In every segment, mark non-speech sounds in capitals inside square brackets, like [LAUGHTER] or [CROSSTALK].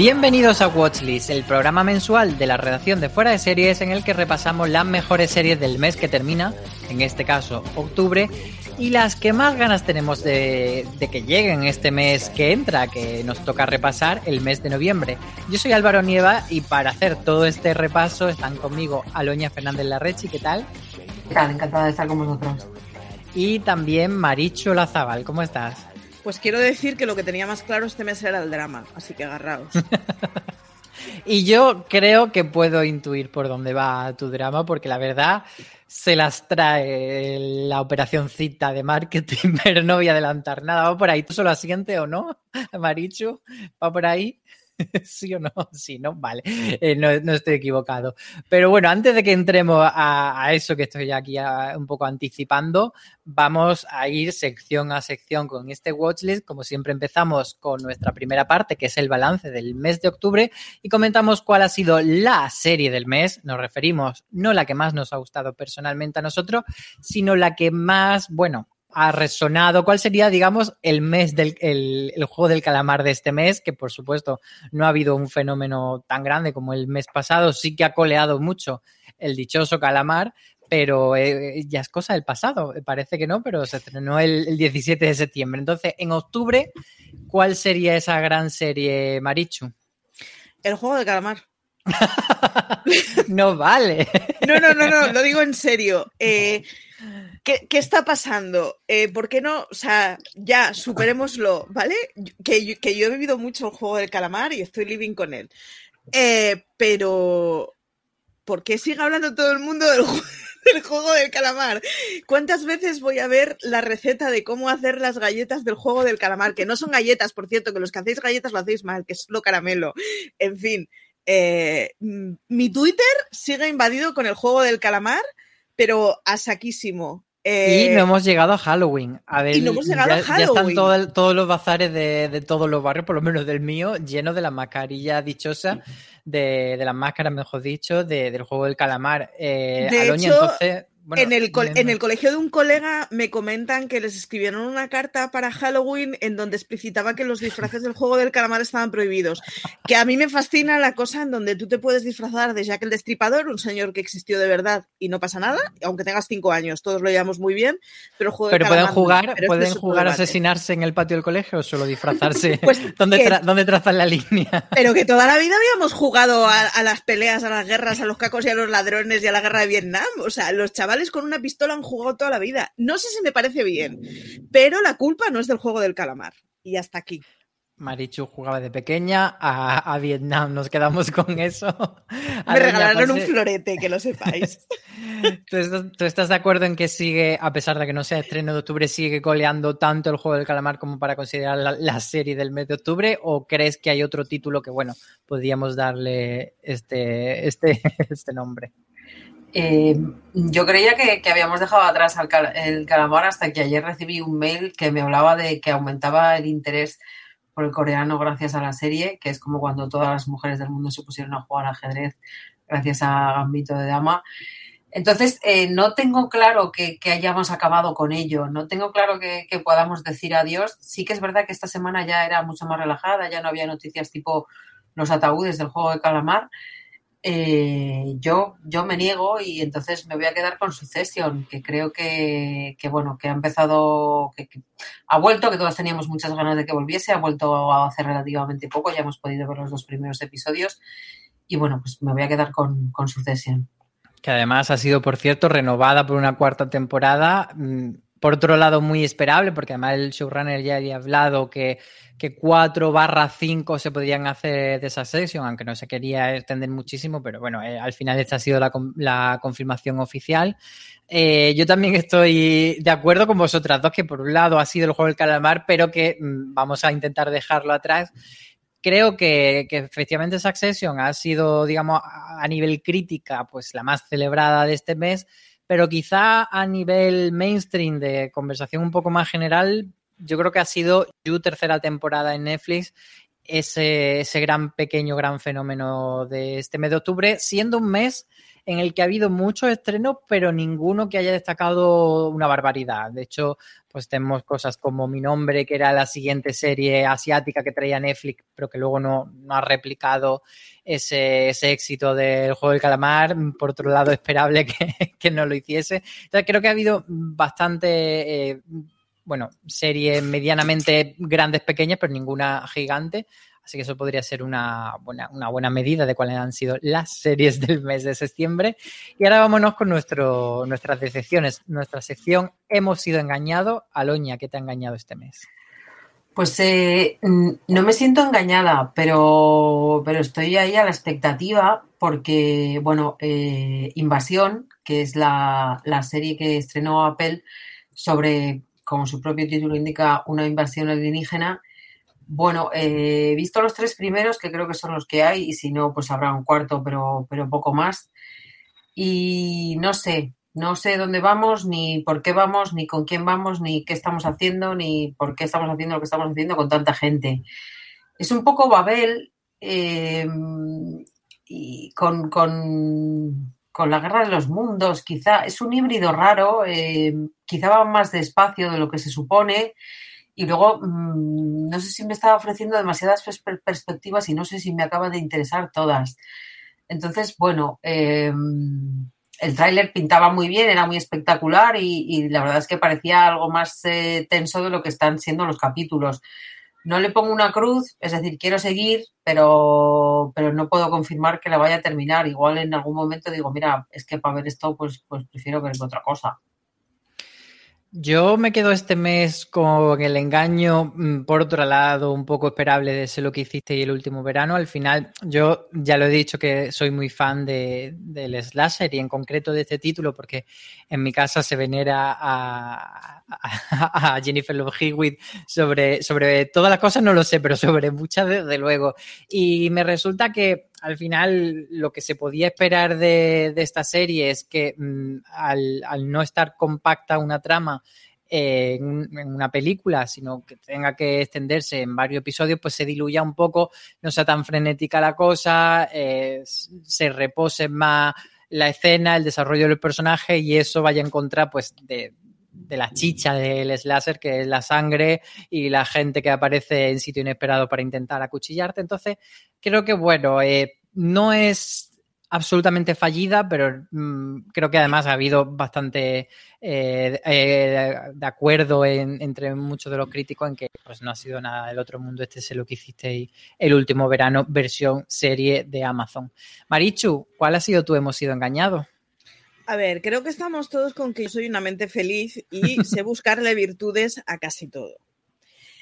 Bienvenidos a Watchlist, el programa mensual de la redacción de Fuera de Series en el que repasamos las mejores series del mes que termina, en este caso octubre, y las que más ganas tenemos de, de, que lleguen este mes que entra, que nos toca repasar el mes de noviembre. Yo soy Álvaro Nieva y para hacer todo este repaso están conmigo Aloña Fernández Larrechi, ¿qué tal? ¿Qué tal? Encantada de estar con vosotros. Y también Maricho Lazabal, ¿cómo estás? Pues quiero decir que lo que tenía más claro este mes era el drama, así que agarraos. [LAUGHS] y yo creo que puedo intuir por dónde va tu drama, porque la verdad se las trae la operacióncita de marketing, [LAUGHS] pero no voy a adelantar nada. ¿Va por ahí? ¿Tú solo asiente o no, Marichu? ¿Va por ahí? [LAUGHS] ¿Sí o no? [LAUGHS] Sí, ¿no? Vale, eh, no, no, estoy equivocado. Pero bueno, antes de que entremos a, eso que estoy aquí un poco anticipando, vamos a ir sección a sección con este watchlist. Como siempre empezamos con nuestra primera parte, que es el balance del mes de octubre, y comentamos cuál ha sido la serie del mes. Nos referimos no la que más nos ha gustado personalmente a nosotros, sino la que más, bueno, ha resonado? ¿Cuál sería, digamos, el mes del el, juego del calamar de este mes? Que por supuesto no ha habido un fenómeno tan grande como el mes pasado, sí que ha coleado mucho el dichoso calamar, pero eh, ya es cosa del pasado. Parece que no, pero se estrenó el, el, 17 de septiembre. Entonces, en octubre, ¿cuál sería esa gran serie, Marichu? El juego del calamar. [LAUGHS] no vale. no, no, no, no, lo digo en serio. Eh, ¿Qué, ¿Qué, está pasando? Eh, ¿Por qué no? O sea, ya, superémoslo, ¿vale? Que que yo he vivido mucho el juego del calamar y estoy living con él. Eh, pero ¿por qué sigue hablando todo el mundo [LAUGHS] del juego del calamar? ¿Cuántas veces voy a ver la receta de cómo hacer las galletas del juego del calamar? Que no son galletas, por cierto, que los que hacéis galletas lo hacéis mal, que es lo caramelo. En fin, eh, mi Twitter sigue invadido con el juego del calamar, pero a saquísimo. Eh, y no hemos llegado a Halloween. A ver, y no hemos llegado ya, a Halloween. ya están todo todos los bazares de, de todos los barrios, por lo menos del mío, llenos de las mascarillas dichosas, de, de las máscaras, mejor dicho, de- del juego del calamar. Eh, De Aloña, hecho, entonces. Bueno, en, el, en el colegio de un colega me comentan que les escribieron una carta para Halloween en donde explicitaba que los disfraces del juego del calamar estaban prohibidos. Que a mí me fascina la cosa en donde tú te puedes disfrazar de Jack el Destripador, un señor que existió de verdad y no pasa nada, aunque tengas cinco años, todos lo llevamos muy bien, pero el juego del Pero pueden calamar jugar, Pero pueden jugar a asesinarse en el patio del colegio o solo disfrazarse. [LAUGHS] Pues [LAUGHS] ¿Dónde, que- tra- dónde trazan la línea? Pero que toda la vida habíamos jugado a, a las peleas, a las guerras, a los cacos y a los ladrones y a la guerra de Vietnam. O sea, los chavales con una pistola han jugado toda la vida. No sé si me parece bien, pero la culpa no es del juego del calamar. Y hasta aquí. Marichu jugaba de pequeña a, a Vietnam, nos quedamos con eso. [LAUGHS] Me Aloña, regalaron un florete, que lo sepáis. [LAUGHS] ¿Tú estás, tú estás de acuerdo en que sigue, a pesar de que no sea estreno de octubre, sigue coleando tanto el juego del calamar como para considerar la, la serie del mes de octubre? ¿O crees que hay otro título que, bueno, podríamos darle este, este, [LAUGHS] este nombre? Eh, yo creía que, habíamos dejado atrás al el calamar hasta que ayer recibí un mail que me hablaba de que aumentaba el interés por el coreano gracias a la serie, que es como cuando todas las mujeres del mundo se pusieron a jugar ajedrez gracias a Gambito de Dama. Entonces, eh, no tengo claro que, hayamos acabado con ello, no tengo claro que podamos decir adiós. Sí que es verdad que esta semana ya era mucho más relajada, ya no había noticias tipo los ataúdes del juego de calamar. Eh, yo, yo me niego y entonces me voy a quedar con Succession, que creo que, que, bueno, que ha empezado, que, ha vuelto, que todas teníamos muchas ganas de que volviese, ha vuelto a hacer relativamente poco, ya hemos podido ver los dos primeros episodios y bueno, pues me voy a quedar con, con Succession. Que además ha sido, por cierto, renovada por una cuarta temporada. mm, Por otro lado, muy esperable, porque además el showrunner ya había hablado que, que 4 barra 5 se podían hacer de esa sesión, aunque no se quería extender muchísimo, pero bueno, eh, al final esta ha sido la, con- la confirmación oficial. Eh, yo también estoy de acuerdo con vosotras dos, que por un lado ha sido el juego del calamar, pero que mm, vamos a intentar dejarlo atrás creo que, que efectivamente Succession ha sido, digamos, a nivel crítica, pues la más celebrada de este mes, pero quizá a nivel mainstream de conversación un poco más general, yo creo que ha sido You tercera temporada en Netflix, ese, ese gran pequeño, gran fenómeno de este mes de octubre, siendo un mes en el que ha habido muchos estrenos, pero ninguno que haya destacado una barbaridad. De hecho, pues tenemos cosas como Mi Nombre, que era la siguiente serie asiática que traía Netflix, pero que luego no, no ha replicado ese, ese éxito del juego del calamar. Por otro lado, esperable [LAUGHS] que, que no lo hiciese. Entonces, creo que ha habido bastante, eh, bueno, series medianamente grandes, pequeñas, pero ninguna gigante. Así que eso podría ser una buena, una buena medida de cuáles han sido las series del mes de septiembre. Y ahora vámonos con nuestro, nuestras decepciones. Nuestra sección Hemos sido engañados. Aloña, ¿qué te ha engañado este mes? Pues eh, no me siento engañada, pero, pero estoy ahí a la expectativa porque, bueno, eh, Invasión, que es la, la serie que estrenó Apple sobre, como su propio título indica, una invasión alienígena. Bueno, eh, he visto los tres primeros, que creo que son los que hay, y si no, pues habrá un cuarto, pero, pero poco más. Y no sé, no sé dónde vamos, ni por qué vamos, ni con quién vamos, ni qué estamos haciendo, ni por qué estamos haciendo lo que estamos haciendo con tanta gente. Es un poco Babel eh, y con, con, con, la guerra de los mundos, quizá. Es un híbrido raro, eh, quizá va más despacio de lo que se supone. Y luego, mmm, no sé si me estaba ofreciendo demasiadas pers perspectivas y no sé si me acaba de interesar todas. Entonces, bueno, eh, el tráiler pintaba muy bien, era muy espectacular y, y, la verdad es que parecía algo más eh, tenso de lo que están siendo los capítulos. No le pongo una cruz, es decir, quiero seguir, pero, pero no puedo confirmar que la vaya a terminar. Igual en algún momento digo, mira, es que para ver esto, pues, pues prefiero ver otra cosa. Yo me quedo este mes con el engaño, mm, por otro lado, un poco esperable de ser lo que hiciste y el último verano. Al final, yo ya lo he dicho que soy muy fan de, del slasher y en concreto de este título, porque en mi casa se venera a, a, Jennifer Love Hewitt sobre, sobre todas las cosas, no lo sé, pero sobre muchas desde luego. Y me resulta que al final lo que se podía esperar de, esta serie es que mm, al, no estar compacta una trama eh, en, una película, sino que tenga que extenderse en varios episodios, pues se diluya un poco, no sea tan frenética la cosa, eh, se repose más la escena, el desarrollo del personaje y eso vaya en contra pues de, de la chicha del slasher, que es la sangre y la gente que aparece en sitio inesperado para intentar acuchillarte. Entonces, creo que, bueno, eh, no es absolutamente fallida, pero mm, creo que además ha habido bastante eh, eh, de acuerdo entre muchos de los críticos en que pues, no ha sido nada del otro mundo. Este es lo que hicisteis el último verano, versión serie de Amazon. Marichu, ¿cuál ha sido tu hemos sido engañado? A ver, creo que estamos todos con que yo soy una mente feliz y [LAUGHS] sé buscarle virtudes a casi todo.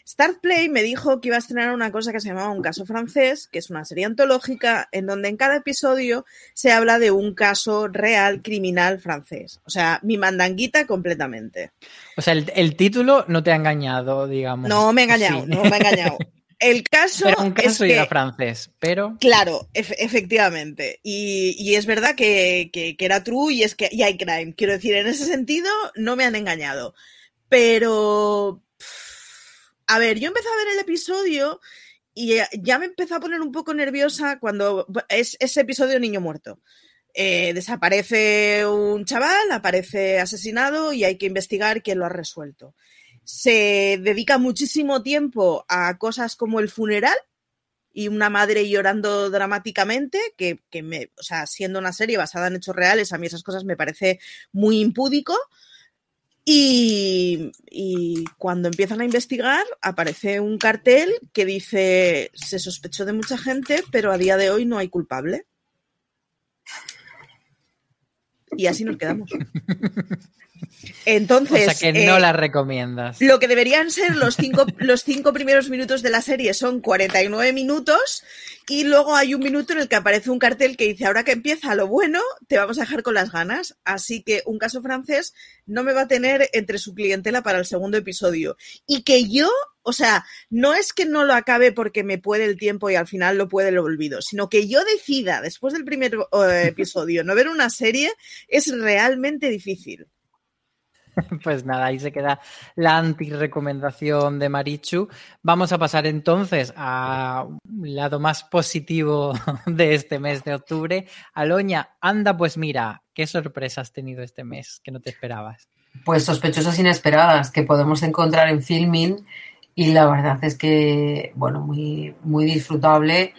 Startplay me dijo que iba a estrenar una cosa que se llamaba Un caso francés, que es una serie antológica en donde en cada episodio se habla de un caso real criminal francés. O sea, mi mandanguita completamente. O sea, el, título no te ha engañado, digamos. No me ha [LAUGHS] engañado, no me ha engañado. [LAUGHS] El caso. Pero un caso es era francés, pero. Claro, efectivamente. Y, es verdad que, era true y es que y hay crime. Quiero decir, en ese sentido, no me han engañado. Pero. A ver, yo empecé a ver el episodio y ya me empezó a poner un poco nerviosa cuando es ese episodio Niño Muerto. Eh, desaparece un chaval, aparece asesinado y hay que investigar quién lo ha resuelto se dedica muchísimo tiempo a cosas como el funeral y una madre llorando dramáticamente, que, me, o sea, siendo una serie basada en hechos reales, a mí esas cosas me parece muy impúdico. Y, y, cuando empiezan a investigar, aparece un cartel que dice, se sospechó de mucha gente, pero a día de hoy no hay culpable. Y así nos quedamos. [LAUGHS] Entonces. O sea que no eh, la recomiendas. Lo que deberían ser los cinco, [LAUGHS] los cinco primeros minutos de la serie son 49 minutos y luego hay un minuto en el que aparece un cartel que dice: Ahora que empieza lo bueno, te vamos a dejar con las ganas. Así que un caso francés no me va a tener entre su clientela para el segundo episodio. Y que yo o sea, no es que no lo acabe porque me puede el tiempo y al final lo puede el olvido, sino que yo decida después del primer eh, episodio no ver una serie es realmente difícil. [LAUGHS] Pues nada, ahí se queda la anti-recomendación de Marichu. Vamos a pasar entonces a lado más positivo [LAUGHS] de este mes de octubre. Aloña, anda, pues mira, ¿qué sorpresas has tenido este mes que no te esperabas? Pues sospechosas inesperadas que podemos encontrar en Filming y la verdad es que, bueno, muy, muy disfrutable.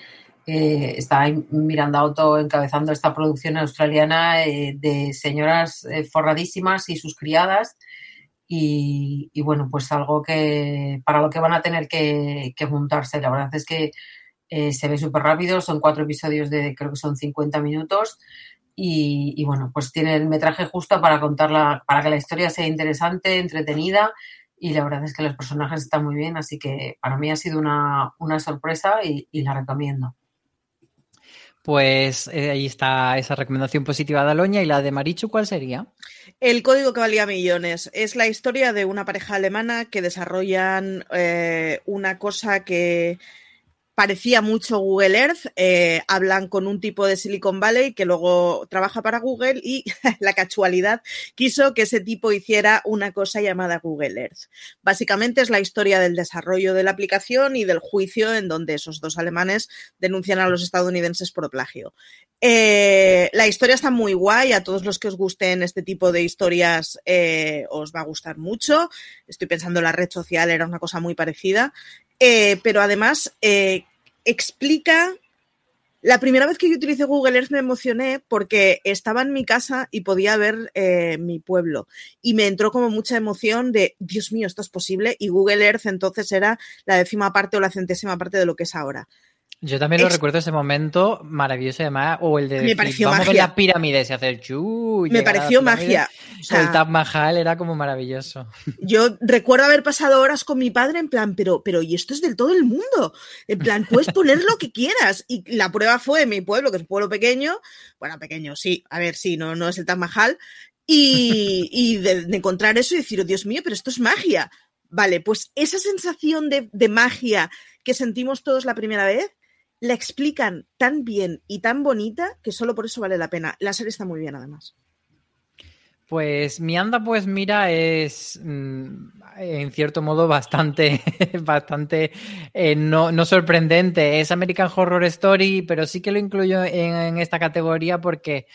Eh, está Miranda Otto encabezando esta producción australiana eh, de señoras eh, forradísimas y sus criadas. Y, bueno, pues algo que para lo que van a tener que, juntarse. La verdad es que se ve súper rápido, son cuatro episodios de creo que son 50 minutos. Y, bueno, pues tiene el metraje justo para contarla, para que la historia sea interesante, entretenida y la verdad es que los personajes están muy bien, así que para mí ha sido una, sorpresa y, la recomiendo. Pues eh, ahí está esa recomendación positiva de Aloña. ¿Y la de Marichu cuál sería? El código que valía millones. Es la historia de una pareja alemana que desarrollan eh, una cosa que parecía mucho Google Earth. Eh, hablan con un tipo de Silicon Valley que luego trabaja para Google y [LAUGHS] la casualidad quiso que ese tipo hiciera una cosa llamada Google Earth. Básicamente es la historia del desarrollo de la aplicación y del juicio en donde esos dos alemanes denuncian a los estadounidenses por plagio. Eh, la historia está muy guay, a todos los que os gusten este tipo de historias eh, os va a gustar mucho. Estoy pensando la red social era una cosa muy parecida. Pero además explica. La primera vez que yo utilicé Google Earth me emocioné porque estaba en mi casa y podía ver eh, mi pueblo. Y me entró como mucha emoción de, Dios mío, esto es posible. Y Google Earth entonces era la décima parte o la centésima parte de lo que es ahora. Yo también lo recuerdo ese momento maravilloso, además, o el de Me pareció vamos a ver magia. las pirámides y hacer chu. Me a pareció magia. O el Taj Mahal era como maravilloso. [LAUGHS] Yo recuerdo haber pasado horas con mi padre en plan, pero, pero, y esto es del todo el mundo. En plan, puedes poner lo que quieras. Y la prueba fue en mi pueblo, que es un pueblo pequeño. Bueno, pequeño, sí. A ver, sí, no, no es el Taj Mahal. Y, y de, de encontrar eso y decir, oh, Dios mío, pero esto es magia. Vale, pues esa sensación de, de magia que sentimos todos la primera vez, la explican tan bien y tan bonita que solo por eso vale la pena. La serie está muy bien, además. Pues mi anda, pues mira, es mm, en cierto modo bastante, [LAUGHS] bastante eh, no, no sorprendente. Es American Horror Story, pero sí que lo incluyo en, en esta categoría porque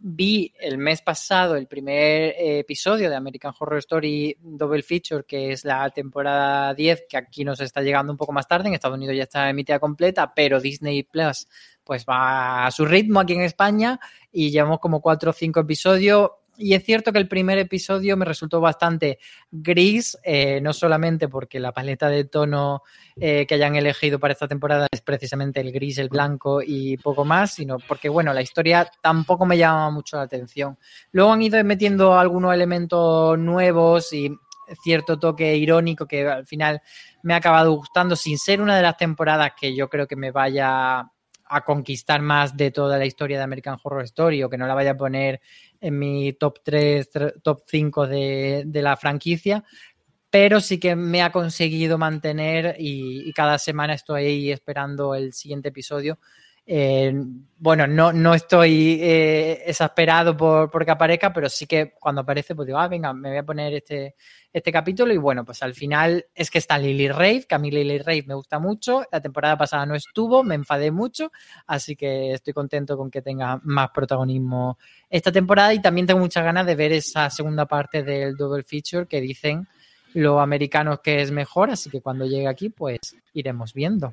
vi el mes pasado el primer eh, episodio de American Horror Story Double Feature, que es la temporada 10, que aquí nos está llegando un poco más tarde. En Estados Unidos ya está emitida completa, pero Disney Plus pues va a su ritmo aquí en España y llevamos como cuatro o cinco episodios. Y es cierto que el primer episodio me resultó bastante gris, eh, no solamente porque la paleta de tono eh, que hayan elegido para esta temporada es precisamente el gris, el blanco y poco más, sino porque, bueno, la historia tampoco me llama mucho la atención. Luego han ido metiendo algunos elementos nuevos y cierto toque irónico que al final me ha acabado gustando, sin ser una de las temporadas que yo creo que me vaya a conquistar más de toda la historia de American Horror Story o que no la vaya a poner en mi top 3, top 5 de, de la franquicia, pero sí que me ha conseguido mantener y, y cada semana estoy ahí esperando el siguiente episodio. Eh, bueno, no, no estoy eh, exasperado por, por que aparezca, pero sí que cuando aparece, pues digo, ah, venga, me voy a poner este, este capítulo. Y bueno, pues al final es que está Lily Rave, que a mí Lily Rave me gusta mucho. La temporada pasada no estuvo, me enfadé mucho, así que estoy contento con que tenga más protagonismo esta temporada. Y también tengo muchas ganas de ver esa segunda parte del Double Feature que dicen los americanos que es mejor, así que cuando llegue aquí, pues iremos viendo.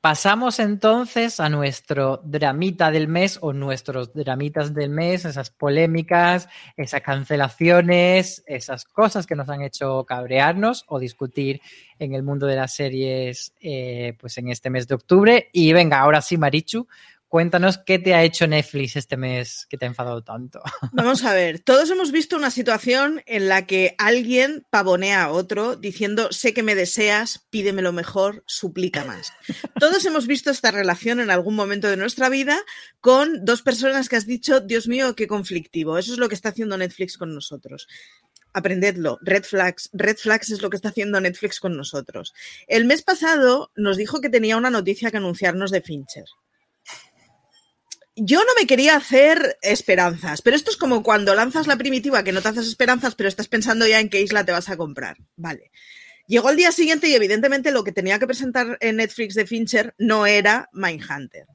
Pasamos entonces a nuestro dramita del mes o nuestros dramitas del mes, esas polémicas, esas cancelaciones, esas cosas que nos han hecho cabrearnos o discutir en el mundo de las series eh, pues en este mes de octubre. Y venga, ahora sí, Marichu, cuéntanos qué te ha hecho Netflix este mes que te ha enfadado tanto. [LAUGHS] Vamos a ver, todos hemos visto una situación en la que alguien pavonea a otro diciendo, sé que me deseas, pídeme lo mejor, suplica más. Todos hemos visto esta relación en algún momento de nuestra vida con dos personas que has dicho, Dios mío, qué conflictivo. Eso es lo que está haciendo Netflix con nosotros. Aprendedlo, Red Flags. Red Flags es lo que está haciendo Netflix con nosotros. El mes pasado nos dijo que tenía una noticia que anunciarnos de Fincher yo no me quería hacer esperanzas, pero esto es como cuando lanzas la primitiva que no te haces esperanzas, pero estás pensando ya en qué isla te vas a comprar. Vale. Llegó el día siguiente y evidentemente lo que tenía que presentar en Netflix de Fincher no era Mindhunter.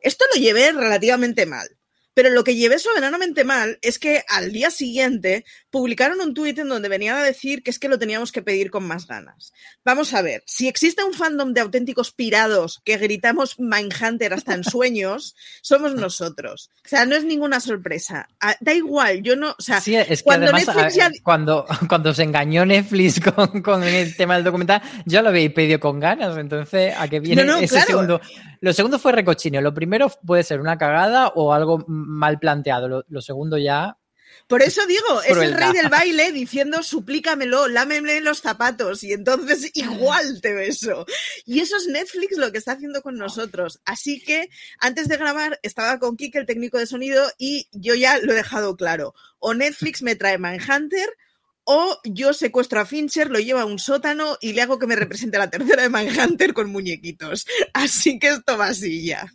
Esto lo llevé relativamente mal. Pero lo que llevé soberanamente mal es que al día siguiente publicaron un tuit en donde venían a decir que es que lo teníamos que pedir con más ganas. Vamos a ver, si existe un fandom de auténticos pirados que gritamos Mindhunter hasta en sueños, [LAUGHS] somos nosotros. O sea, no es ninguna sorpresa. Ah, Da igual, yo no. O sea, Sí, es que cuando además, Netflix ya- cuando, cuando se engañó Netflix [LAUGHS] con, con el tema del documental, yo lo había pedido con ganas. Entonces, ¿a qué viene No, no, ese claro. segundo? Lo segundo fue recochineo. Lo primero puede ser una cagada o algo mal planteado. Lo, lo segundo ya. Por eso digo, es el rey del baile diciendo suplícamelo, lámeme los zapatos y entonces [LAUGHS] igual te beso. Y eso es Netflix lo que está haciendo con nosotros. Así que antes de grabar estaba con Kike, el técnico de sonido, y yo ya lo he dejado claro. O Netflix me trae Mindhunter o yo secuestro a Fincher, lo llevo a un sótano y le hago que me represente la tercera de Mindhunter con muñequitos. Así que esto va así ya.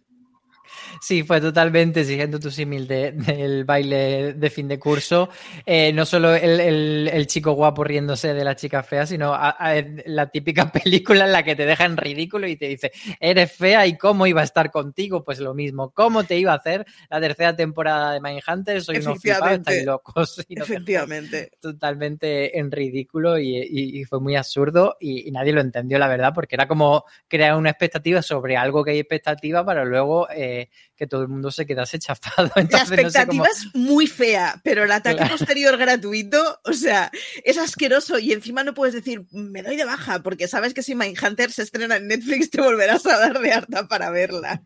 Sí, fue totalmente siguiendo tu símil de- del baile de fin de curso. Eh, no solo el, el- el chico guapo riéndose de la chica fea, sino a- a- la típica [LAUGHS] película en la que te deja en ridículo y te dice, eres fea y cómo iba a estar contigo. Pues lo mismo, ¿cómo te iba a hacer la tercera temporada de Mindhunter? Soy unos flipados, estáis locos. Y dejáis Efectivamente. totalmente en ridículo y, y- y fue muy absurdo y, y nadie lo entendió, la verdad, porque era como crear una expectativa sobre algo que hay expectativa para luego eh, que, todo el mundo se quedase chafado. [LAUGHS] La Entonces, no sé expectativa cómo- es muy fea, pero el ataque Claro. posterior gratuito, o sea, es asqueroso y encima no puedes decir, me doy de baja, porque sabes que si Mindhunter se estrena en Netflix te volverás a dar de harta para verla.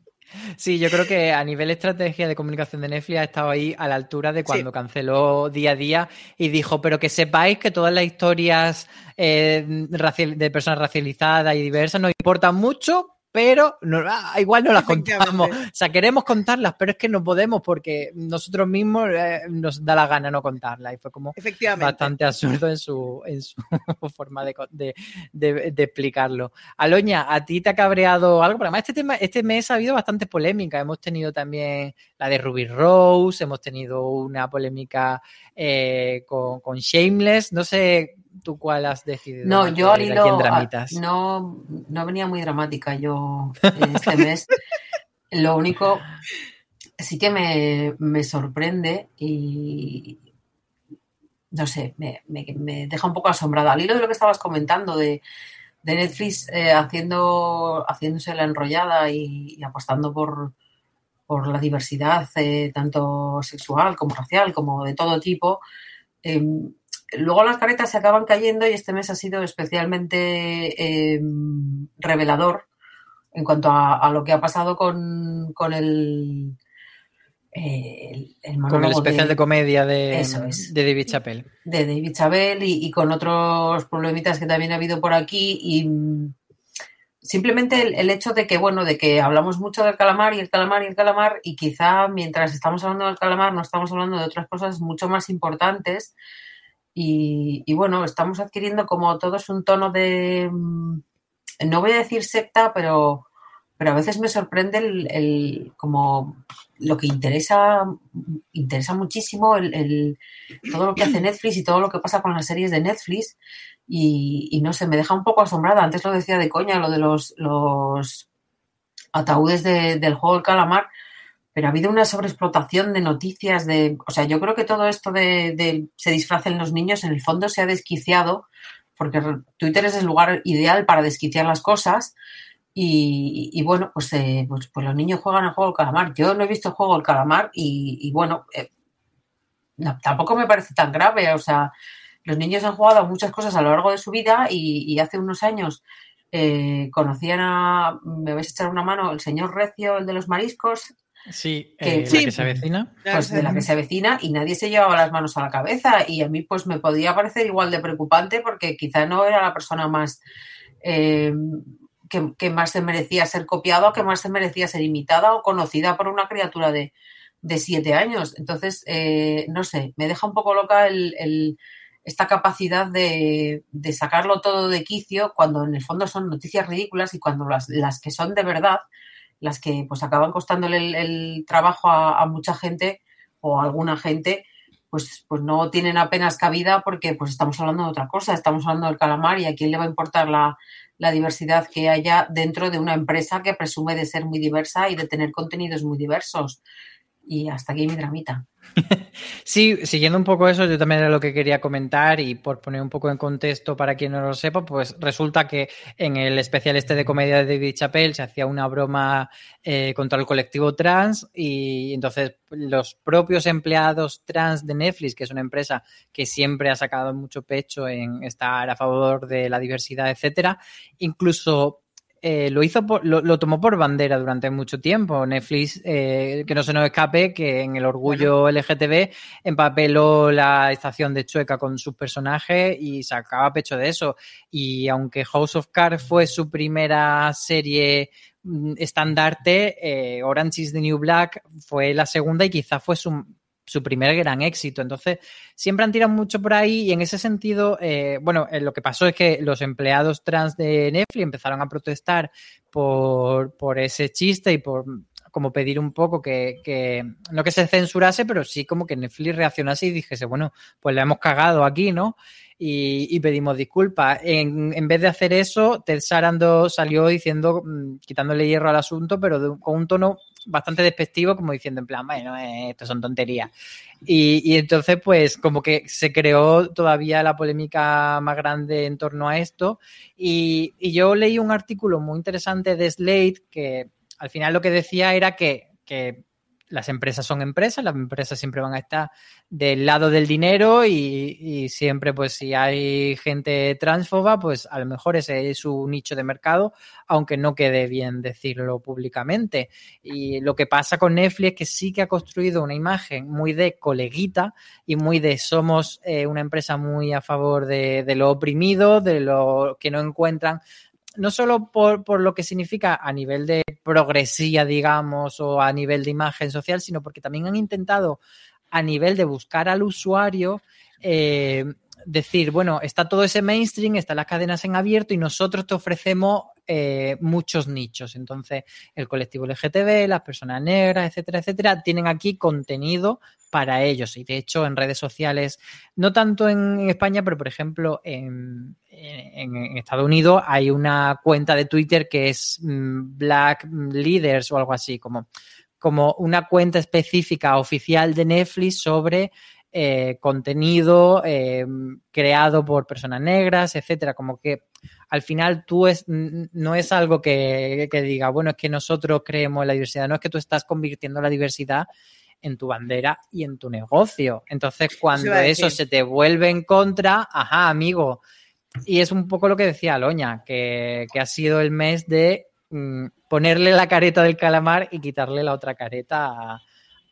Sí, yo creo que a nivel estrategia de comunicación de Netflix ha estado ahí a la altura de cuando canceló día a día y dijo, pero que sepáis que todas las historias eh, de personas racializadas y diversas nos importan mucho, pero no- ah, igual no las contamos. O sea, queremos contarlas, pero es que no podemos porque nosotros mismos eh, nos da la gana no contarlas. Y fue como Efectivamente. bastante absurdo en su, en su [LAUGHS] forma de, de- de- de explicarlo. Aloña, ¿a ti te ha cabreado algo? Porque además este, tema, este mes ha habido bastante polémica. Hemos tenido también la de Ruby Rose, hemos tenido una polémica eh, con, con Shameless. No sé tú cuál has decidido. No, yo al hilo no, no venía muy dramática yo este mes. [LAUGHS] Lo único, sí que me, me sorprende y no sé, me, me- me deja un poco asombrada. Al hilo de lo que estabas comentando de, de Netflix eh, haciendo, haciéndose la enrollada y, y apostando por, por la diversidad, eh, tanto sexual como racial, como de todo tipo. eh, luego las caretas se acaban cayendo y este mes ha sido especialmente eh, revelador en cuanto a, a lo que ha pasado con, con el, el, el Con el especial de, comedia de, es. de David Chappelle. de David Chabel y, y con otros problemitas que también ha habido por aquí y simplemente el, hecho de que bueno de que hablamos mucho del calamar y el calamar y el calamar y quizá mientras estamos hablando del calamar no estamos hablando de otras cosas mucho más importantes. Y, y bueno estamos adquiriendo como todos un tono de mm, no voy a decir secta pero pero a veces me sorprende el, el- como lo que interesa interesa muchísimo el- todo lo que hace Netflix y todo lo que pasa con las series de Netflix y, y no sé, me deja un poco asombrada. Antes lo decía de coña, lo de los, ataúdes de- del juego del calamar, pero ha habido una sobreexplotación de noticias, de, o sea, yo creo que todo esto de, de se disfracen los niños en el fondo se ha desquiciado, porque Twitter es el lugar ideal para desquiciar las cosas. Y, bueno, pues, eh, pues, pues los niños juegan al juego del calamar. Yo no he visto el juego del calamar y, bueno, eh, tampoco me parece tan grave. O sea, los niños han jugado a muchas cosas a lo largo de su vida y, y hace unos años eh, conocían a, me vais a echar una mano, el señor Recio, el de los mariscos, Sí, Que- eh, Sí. la que se avecina. pues de la que se avecina y nadie se llevaba las manos a la cabeza y a mí pues me podía parecer igual de preocupante porque quizá no era la persona más eh, que, que más se merecía ser copiada o que más se merecía ser imitada o conocida por una criatura de, de siete años. Entonces, eh, no sé, me deja un poco loca el, el- esta capacidad de, de sacarlo todo de quicio cuando en el fondo son noticias ridículas y cuando las, las que son de verdad, las que pues acaban costándole el, trabajo a, a mucha gente o a alguna gente, pues, pues no tienen apenas cabida porque pues estamos hablando de otra cosa, estamos hablando del calamar y a quién le va a importar la, la diversidad que haya dentro de una empresa que presume de ser muy diversa y de tener contenidos muy diversos. Y hasta aquí mi dramita. [LAUGHS] Sí, siguiendo un poco eso, yo también era lo que quería comentar y por poner un poco en contexto para quien no lo sepa, pues resulta que en el especial este de comedia de David Chappelle se hacía una broma eh, contra el colectivo trans y entonces los propios empleados trans de Netflix, que es una empresa que siempre ha sacado mucho pecho en estar a favor de la diversidad, etcétera, incluso eh, lo hizo por- lo, lo tomó por bandera durante mucho tiempo. Netflix, eh, que no se nos escape, que en el orgullo LGTB empapeló la estación de Chueca con sus personajes y sacaba pecho de eso. Y aunque House of Cards fue su primera serie mm, estandarte, eh, Orange is the New Black fue la segunda y quizás fue su, su primer gran éxito. Entonces, siempre han tirado mucho por ahí y en ese sentido, eh, bueno, eh, lo que pasó es que los empleados trans de Netflix empezaron a protestar por, por ese chiste y por como pedir un poco que, que, no que se censurase, pero sí como que Netflix reaccionase y dijese, bueno, pues la hemos cagado aquí, ¿no? Y, pedimos disculpas. En, en, vez de hacer eso, Ted Sarando salió diciendo, mm, quitándole hierro al asunto, pero con un tono bastante despectivo, como diciendo en plan, bueno, eh, esto son tonterías. Y, y, entonces, pues, como que se creó todavía la polémica más grande en torno a esto. Y, y yo leí un artículo muy interesante de Slate que al final lo que decía era que que las empresas son empresas, las empresas siempre van a estar del lado del dinero y, y, siempre, pues si hay gente transfoba, pues a lo mejor ese es su nicho de mercado, aunque no quede bien decirlo públicamente. Y lo que pasa con Netflix es que sí que ha construido una imagen muy de coleguita y muy de somos eh, una empresa muy a favor de, de lo oprimido, de lo que no encuentran no solo por, por, lo que significa a nivel de progresía, digamos, o a nivel de imagen social, sino porque también han intentado a nivel de buscar al usuario eh, decir, bueno, está todo ese mainstream, están las cadenas en abierto y nosotros te ofrecemos eh, muchos nichos. Entonces, el colectivo LGTB, las personas negras, etcétera, etcétera, tienen aquí contenido para ellos. Y de hecho, en redes sociales, no tanto en España, pero por ejemplo, en, en, en Estados Unidos hay una cuenta de Twitter que es mm, Black Leaders o algo así, como, como una cuenta específica oficial de Netflix sobre eh, contenido eh, creado por personas negras, etcétera. Como que al final tú es, no es algo que, que, diga, bueno, es que nosotros creemos en la diversidad, no es que tú estás convirtiendo la diversidad en tu bandera y en tu negocio. Entonces, cuando eso se te vuelve en contra, ajá, amigo. Y es un poco lo que decía Loña, que, que ha sido el mes de mm, ponerle la careta del calamar y quitarle la otra careta a,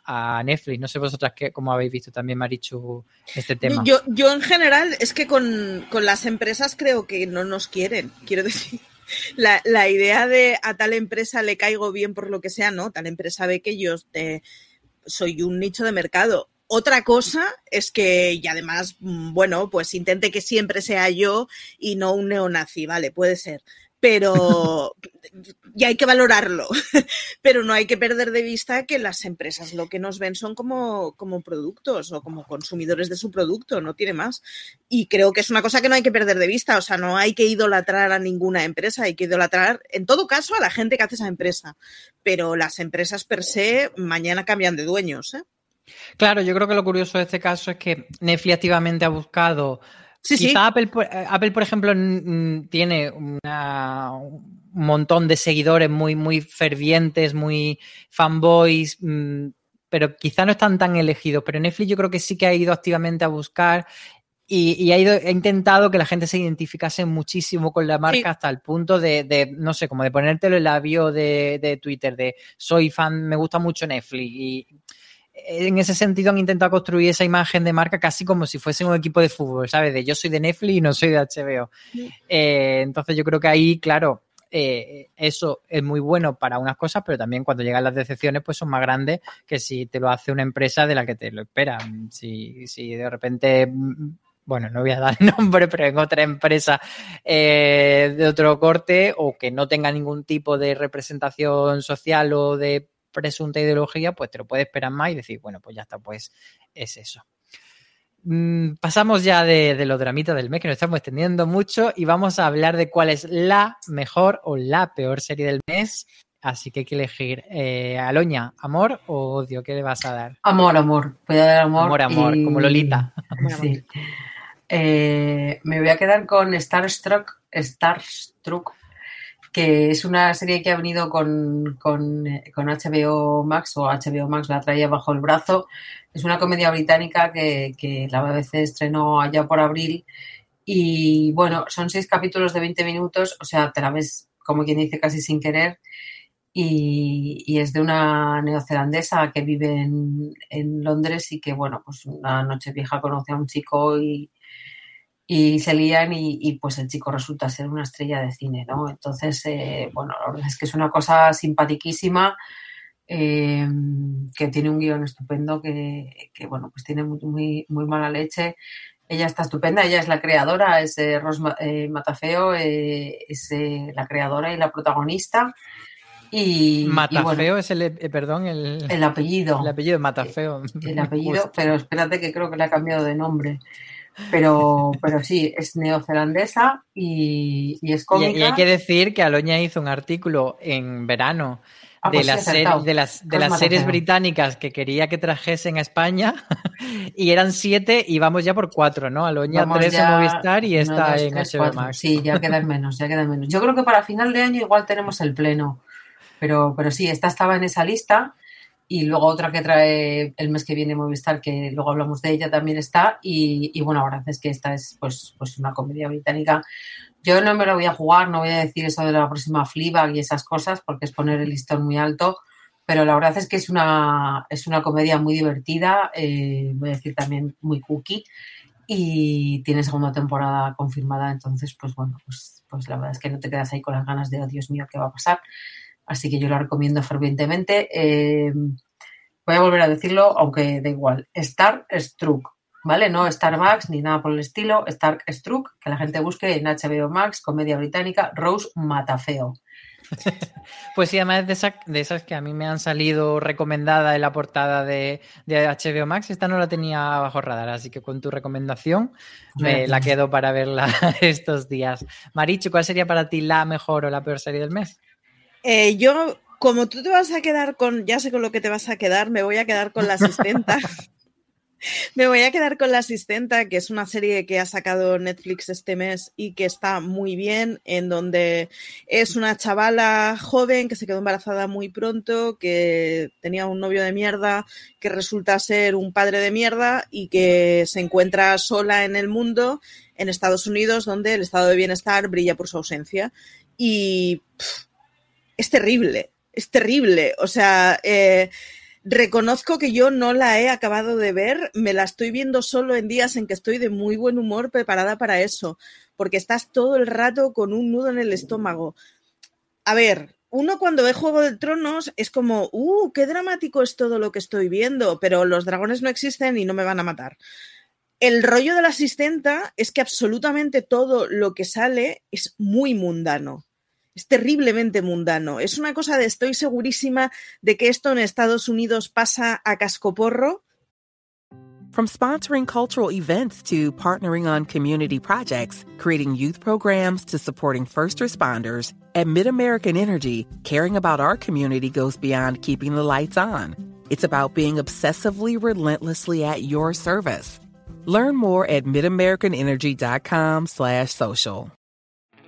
a Netflix. No sé vosotras qué, cómo habéis visto también, Marichu, este tema. Yo, yo en general es que con, con, las empresas creo que no nos quieren, quiero decir. [LAUGHS] La, la, idea de a tal empresa le caigo bien por lo que sea, no, tal empresa ve que yo te, soy un nicho de mercado. Otra cosa es que, y además, bueno, pues intente que siempre sea yo y no un neonazi, vale, puede ser pero [LAUGHS] y hay que valorarlo, [LAUGHS] pero no hay que perder de vista que las empresas lo que nos ven son como, como productos o como consumidores de su producto, no tiene más. Y creo que es una cosa que no hay que perder de vista, o sea, no hay que idolatrar a ninguna empresa, hay que idolatrar, en todo caso, a la gente que hace esa empresa, pero las empresas per se mañana cambian de dueños. ¿eh? Claro, yo creo que lo curioso de este caso es que Netflix activamente ha buscado Sí, Quizá sí. Apple, eh, Apple, por ejemplo, tiene una, un montón de seguidores muy, muy fervientes, muy fanboys, pero quizá no están tan elegidos. Pero Netflix yo creo que sí que ha ido activamente a buscar y, y ha, ido, ha, intentado que la gente se identificase muchísimo con la marca sí. hasta el punto de, de, no sé, como de ponértelo en la bio de, de, Twitter, de soy fan, me gusta mucho Netflix. Y en ese sentido han intentado construir esa imagen de marca casi como si fuese un equipo de fútbol, ¿sabes? De yo soy de Netflix y no soy de HBO. Sí. Eh, entonces yo creo que ahí, claro, eh, eso es muy bueno para unas cosas, pero también cuando llegan las decepciones, pues son más grandes que si te lo hace una empresa de la que te lo espera. Si, si de repente bueno, no voy a dar [LAUGHS] nombre, pero en otra empresa eh, de otro corte o que no tenga ningún tipo de representación social o de presunta ideología, pues te lo puedes esperar más y decir, bueno, pues ya está, pues es eso. Mm, pasamos ya de, de los dramitas del mes, que nos estamos extendiendo mucho, y vamos a hablar de cuál es la mejor o la peor serie del mes. Así que hay que elegir. Eh, Aloña, ¿amor o odio? ¿Qué le vas a dar? Amor, amor. Voy a dar amor. Amor, amor, y... como Lolita. [LAUGHS] Sí. Eh, me voy a quedar con Starstruck, Starstruck que es una serie que ha venido con, con, HBO Max o HBO Max la traía bajo el brazo. Es una comedia británica que, que la BBC estrenó allá por abril y bueno, son seis capítulos de 20 minutos, o sea, te la ves como quien dice casi sin querer y, y es de una neozelandesa que vive en, en, Londres y que bueno, pues una noche vieja conoce a un chico y, y se lían y, y, pues el chico resulta ser una estrella de cine, ¿no? Entonces, eh, bueno, la verdad es que es una cosa simpatiquísima, eh, que tiene un guion estupendo, que, que, bueno, pues tiene muy, muy, muy, mala leche. Ella está estupenda, ella es la creadora, es eh, Ros Matafeo, es la creadora y la protagonista. Y, Matafeo y bueno, es el, eh, perdón, el, el apellido. El apellido Matafeo. El apellido, [LAUGHS] pero espérate que creo que le ha cambiado de nombre pero, pero sí, es neozelandesa y, y es cómica. Y, y, hay que decir que Aloña hizo un artículo en verano ah, de, pues las sí, ser, de, las, de las series británicas que quería que trajesen a España [LAUGHS] y eran siete y vamos ya por cuatro, ¿no? Aloña vamos tres ya, en Movistar y dos, en tres, HBO cuatro. Max. Sí, ya quedan [LAUGHS] menos, ya quedan menos. Yo creo que para final de año igual tenemos el pleno, pero, pero sí, esta estaba en esa lista Y luego otra que trae el mes que viene Movistar, que luego hablamos de ella, también está. Y, bueno, la verdad es que esta es pues, pues una comedia británica. Yo no me lo voy a jugar, no voy a decir eso de la próxima Fleabag y esas cosas, porque es poner el listón muy alto. Pero la verdad es que es una, es una comedia muy divertida, eh, voy a decir también muy cookie. Y tiene segunda temporada confirmada, entonces, pues bueno, pues, pues la verdad es que no te quedas ahí con las ganas de, oh Dios mío, ¿qué va a pasar? Así que yo la recomiendo fervientemente. Eh, voy a volver a decirlo, aunque da igual. Star Struck, ¿vale? No Star Max ni nada por el estilo. Star Struck, que la gente busque en HBO Max, comedia británica, Rose Matafeo. [LAUGHS] Pues sí, además de esas, de esas que a mí me han salido recomendadas en la portada de, HBO Max, esta no la tenía bajo radar, así que con tu recomendación me la quedo para verla [LAUGHS] estos días. Marichu, ¿cuál sería para ti la mejor o la peor serie del mes? Eh, yo, como tú te vas a quedar con, ya sé con lo que te vas a quedar, me voy a quedar con la asistenta. [LAUGHS] me voy a quedar con la asistenta, que es una serie que ha sacado Netflix este mes y que está muy bien, en donde es una chavala joven que se quedó embarazada muy pronto, que tenía un novio de mierda, que resulta ser un padre de mierda y que se encuentra sola en el mundo, en Estados Unidos, donde el estado de bienestar brilla por su ausencia. Y es terrible, es terrible. O sea, eh, reconozco que yo no la he acabado de ver, me la estoy viendo solo en días en que estoy de muy buen humor preparada para eso, porque estás todo el rato con un nudo en el estómago. A ver, uno cuando ve Juego de Tronos es como, uh, qué dramático es todo lo que estoy viendo, pero los dragones no existen y no me van a matar. El rollo de la asistenta es que absolutamente todo lo que sale es muy mundano es terriblemente mundano. Es una cosa de estoy segurísima de que esto en Estados Unidos pasa a cascoporro. From sponsoring cultural events to partnering on community projects, creating youth programs to supporting first responders, at MidAmerican Energy, caring about our community goes beyond keeping the lights on. It's about being obsessively relentlessly at your service. Learn more at midamericanenergy.com/social.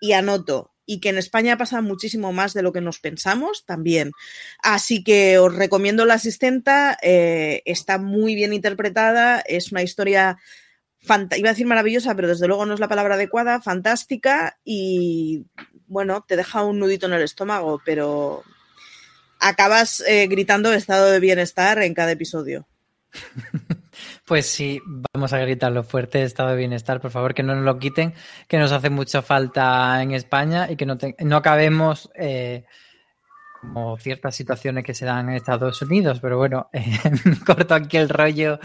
y anoto. Y que en España pasa muchísimo más de lo que nos pensamos también. Así que os recomiendo La Asistenta, eh, está muy bien interpretada, es una historia, iba a decir maravillosa, pero desde luego no es la palabra adecuada, fantástica y bueno, te deja un nudito en el estómago, pero acabas eh, gritando estado de bienestar en cada episodio. [LAUGHS] Pues sí, vamos a gritarlo fuerte, estado de bienestar, por favor, que no nos lo quiten, que nos hace mucha falta en España y que no, no acabemos eh, como ciertas situaciones que se dan en Estados Unidos, pero bueno, [LAUGHS] eh, corto aquí el rollo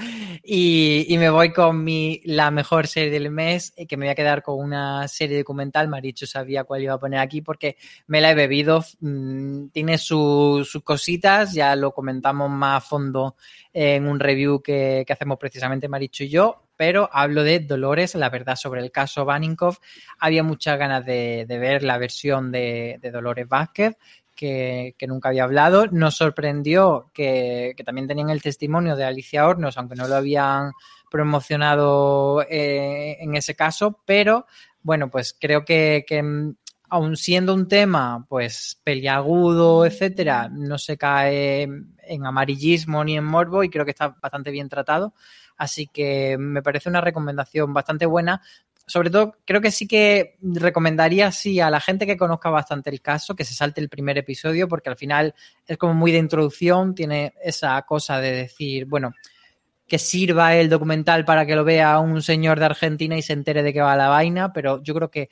y, me voy con mi la mejor serie del mes, eh, que me voy a quedar con una serie documental, Marichu sabía cuál iba a poner aquí porque me la he bebido, mm, tiene sus cositas, ya lo comentamos más a fondo en un review que, hacemos precisamente Marichu y yo, pero hablo de Dolores, la verdad sobre el caso Baninkoff. Había muchas ganas de, ver la versión de, de Dolores Vázquez que, nunca había hablado. Nos sorprendió que, también tenían el testimonio de Alicia Hornos, aunque no lo habían promocionado eh, en ese caso, pero bueno, pues creo que, que mm, aun siendo un tema pues peliagudo, etcétera, no se cae en amarillismo ni en morbo y creo que está bastante bien tratado. Así que me parece una recomendación bastante buena, sobre todo, creo que sí que recomendaría sí a la gente que conozca bastante el caso que se salte el primer episodio porque al final es como muy de introducción, tiene esa cosa de decir, bueno, que sirva el documental para que lo vea un señor de Argentina y se entere de qué va la vaina, pero yo creo que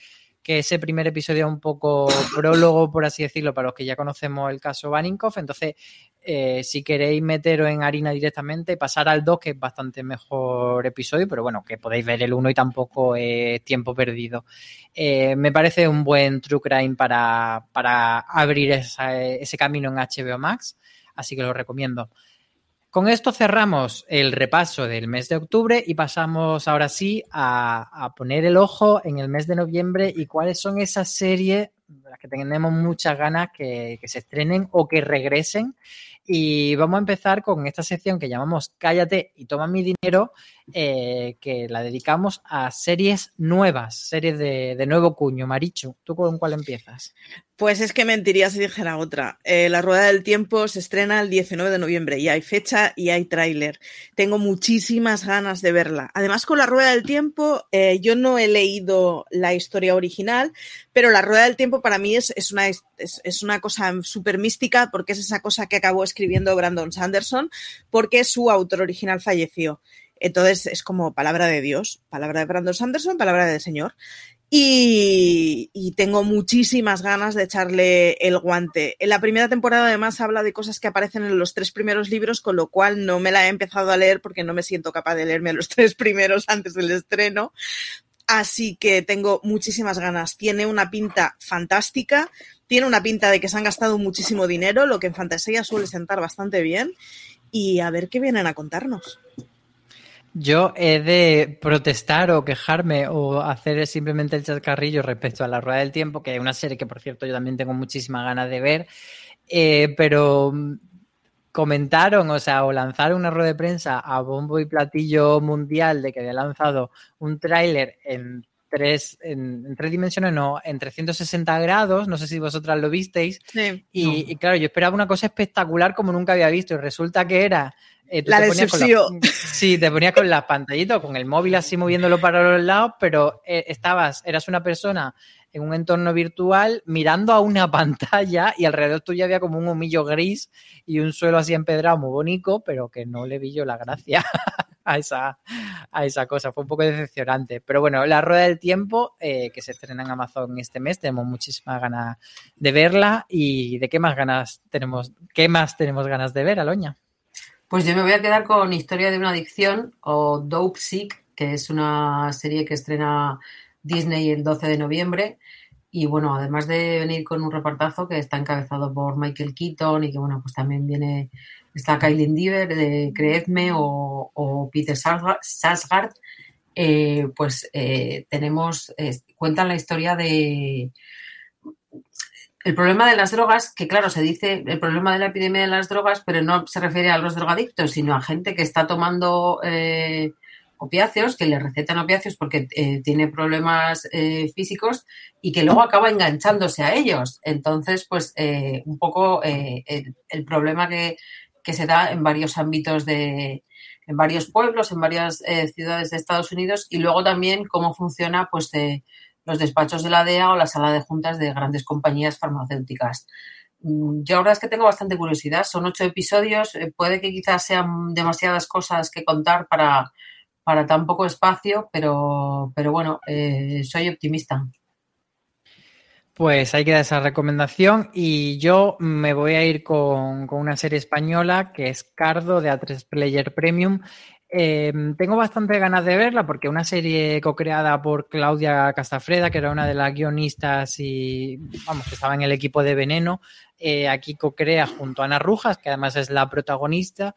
que ese primer episodio es un poco prólogo, por así decirlo, para los que ya conocemos el caso Baninkoff. Entonces, eh, si queréis meteros en harina directamente, pasar al 2, que es bastante mejor episodio, pero bueno, que podéis ver el 1 y tampoco es tiempo perdido. Eh, me parece un buen true crime para, abrir ese camino en HBO Max. así que lo recomiendo. Con esto cerramos el repaso del mes de octubre y pasamos ahora sí a, poner el ojo en el mes de noviembre y cuáles son esas series las que tenemos muchas ganas que, que se estrenen o que regresen y vamos a empezar con esta sección que llamamos Cállate y toma mi dinero, eh, que la dedicamos a series nuevas, series de, nuevo cuño. Marichu, ¿tú con cuál empiezas? Pues es que mentiría si dijera otra. Eh, la Rueda del Tiempo se estrena el 19 de noviembre y hay fecha y hay tráiler. Tengo muchísimas ganas de verla. Además, con la Rueda del Tiempo, eh, yo no he leído la historia original, pero la Rueda del Tiempo para mí es, una, es, una cosa súper mística porque es esa cosa que acabó escribiendo Brandon Sanderson porque su autor original falleció. Entonces es como palabra de Dios, palabra de Brandon Sanderson, palabra del Señor. Y, tengo muchísimas ganas de echarle el guante. En la primera temporada además habla de cosas que aparecen en los tres primeros libros, con lo cual no me la he empezado a leer porque no me siento capaz de leerme los [LAUGHS] tres primeros antes del estreno. Así que tengo muchísimas ganas. Tiene una pinta fantástica, tiene una pinta de que se han gastado muchísimo dinero, lo que en fantasía suele sentar bastante bien. Y a ver qué vienen a contarnos. Yo he de protestar o quejarme o hacer simplemente el chascarrillo respecto a La Rueda del Tiempo, que es una serie que, por cierto, yo también tengo muchísimas ganas de ver, eh, pero comentaron, o sea, o lanzaron una rueda de prensa a bombo y platillo mundial de que había lanzado un tráiler en tres, en, tres dimensiones, no, en 360 grados, no sé si vosotras lo visteis, y, y claro, yo esperaba una cosa espectacular como nunca había visto, y resulta que era eh, la decepción. [LAUGHS] sí, te ponías con las pantallitas, con el móvil así moviéndolo para los lados, pero eh, estabas, eras una persona en un entorno virtual mirando a una [LAUGHS] pantalla y alrededor tuyo había como un humillo gris y un suelo así empedrado muy bonito, pero que no le vi yo la gracia [LAUGHS] a esa, a esa cosa. Fue un poco decepcionante. Pero bueno, La Rueda del Tiempo, eh, que se estrena en Amazon este mes, tenemos muchísimas ganas de verla y de qué más ganas tenemos, qué más tenemos ganas de ver, Aloña. Pues yo me voy a quedar con Historia de una adicción o Dope Sick, que es una serie que estrena Disney el 12 de noviembre. Y bueno, además de venir con un repartazo que está encabezado por Michael Keaton y que bueno, pues también viene, está Kylie Diver de Creedme o, Peter Sarsgaard, eh, pues eh, tenemos, eh, cuentan la historia de, el problema de las drogas, que claro, se dice el problema de la epidemia de las drogas, pero no se refiere a los drogadictos, sino a gente que está tomando opiáceos, que le recetan opiáceos porque tiene problemas físicos y que luego acaba enganchándose a ellos. Entonces, pues un poco el, problema que, que, se da en varios ámbitos de en varios pueblos, en varias ciudades de Estados Unidos y luego también cómo funciona pues los despachos de la DEA o la sala de juntas de grandes compañías farmacéuticas. Mm, yo la verdad es que tengo bastante curiosidad. Son ocho episodios. Eh, puede que quizás sean demasiadas cosas que contar para, para tan poco espacio, pero, pero bueno, eh, soy optimista. Pues hay que dar esa recomendación y yo me voy a ir con, con una serie española que es Cardo de A3 Player Premium. Em, tengo bastante ganas de verla porque una serie co-creada por Claudia Castafreda, que era una de las guionistas y, vamos, que estaba en el equipo de Veneno, eh, aquí co-crea junto a Ana Rujas, que además es la protagonista,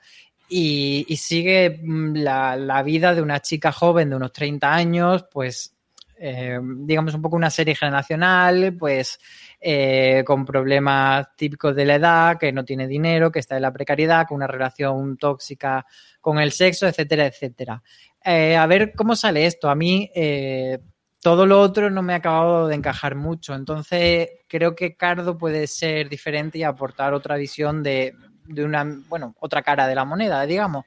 y, sigue mm, la, vida de una chica joven de unos 30 años, pues, eh, digamos, un poco una serie generacional, pues, eh, con problemas típicos de la edad, que no tiene dinero, que está en la precariedad, con una relación tóxica con el sexo, etcétera, etcétera. Eh, a ver cómo sale esto. A mí todo lo otro no me ha acabado de encajar mucho. Entonces creo que Cardo puede ser diferente y aportar otra visión de, de una, bueno, otra cara de la moneda, digamos.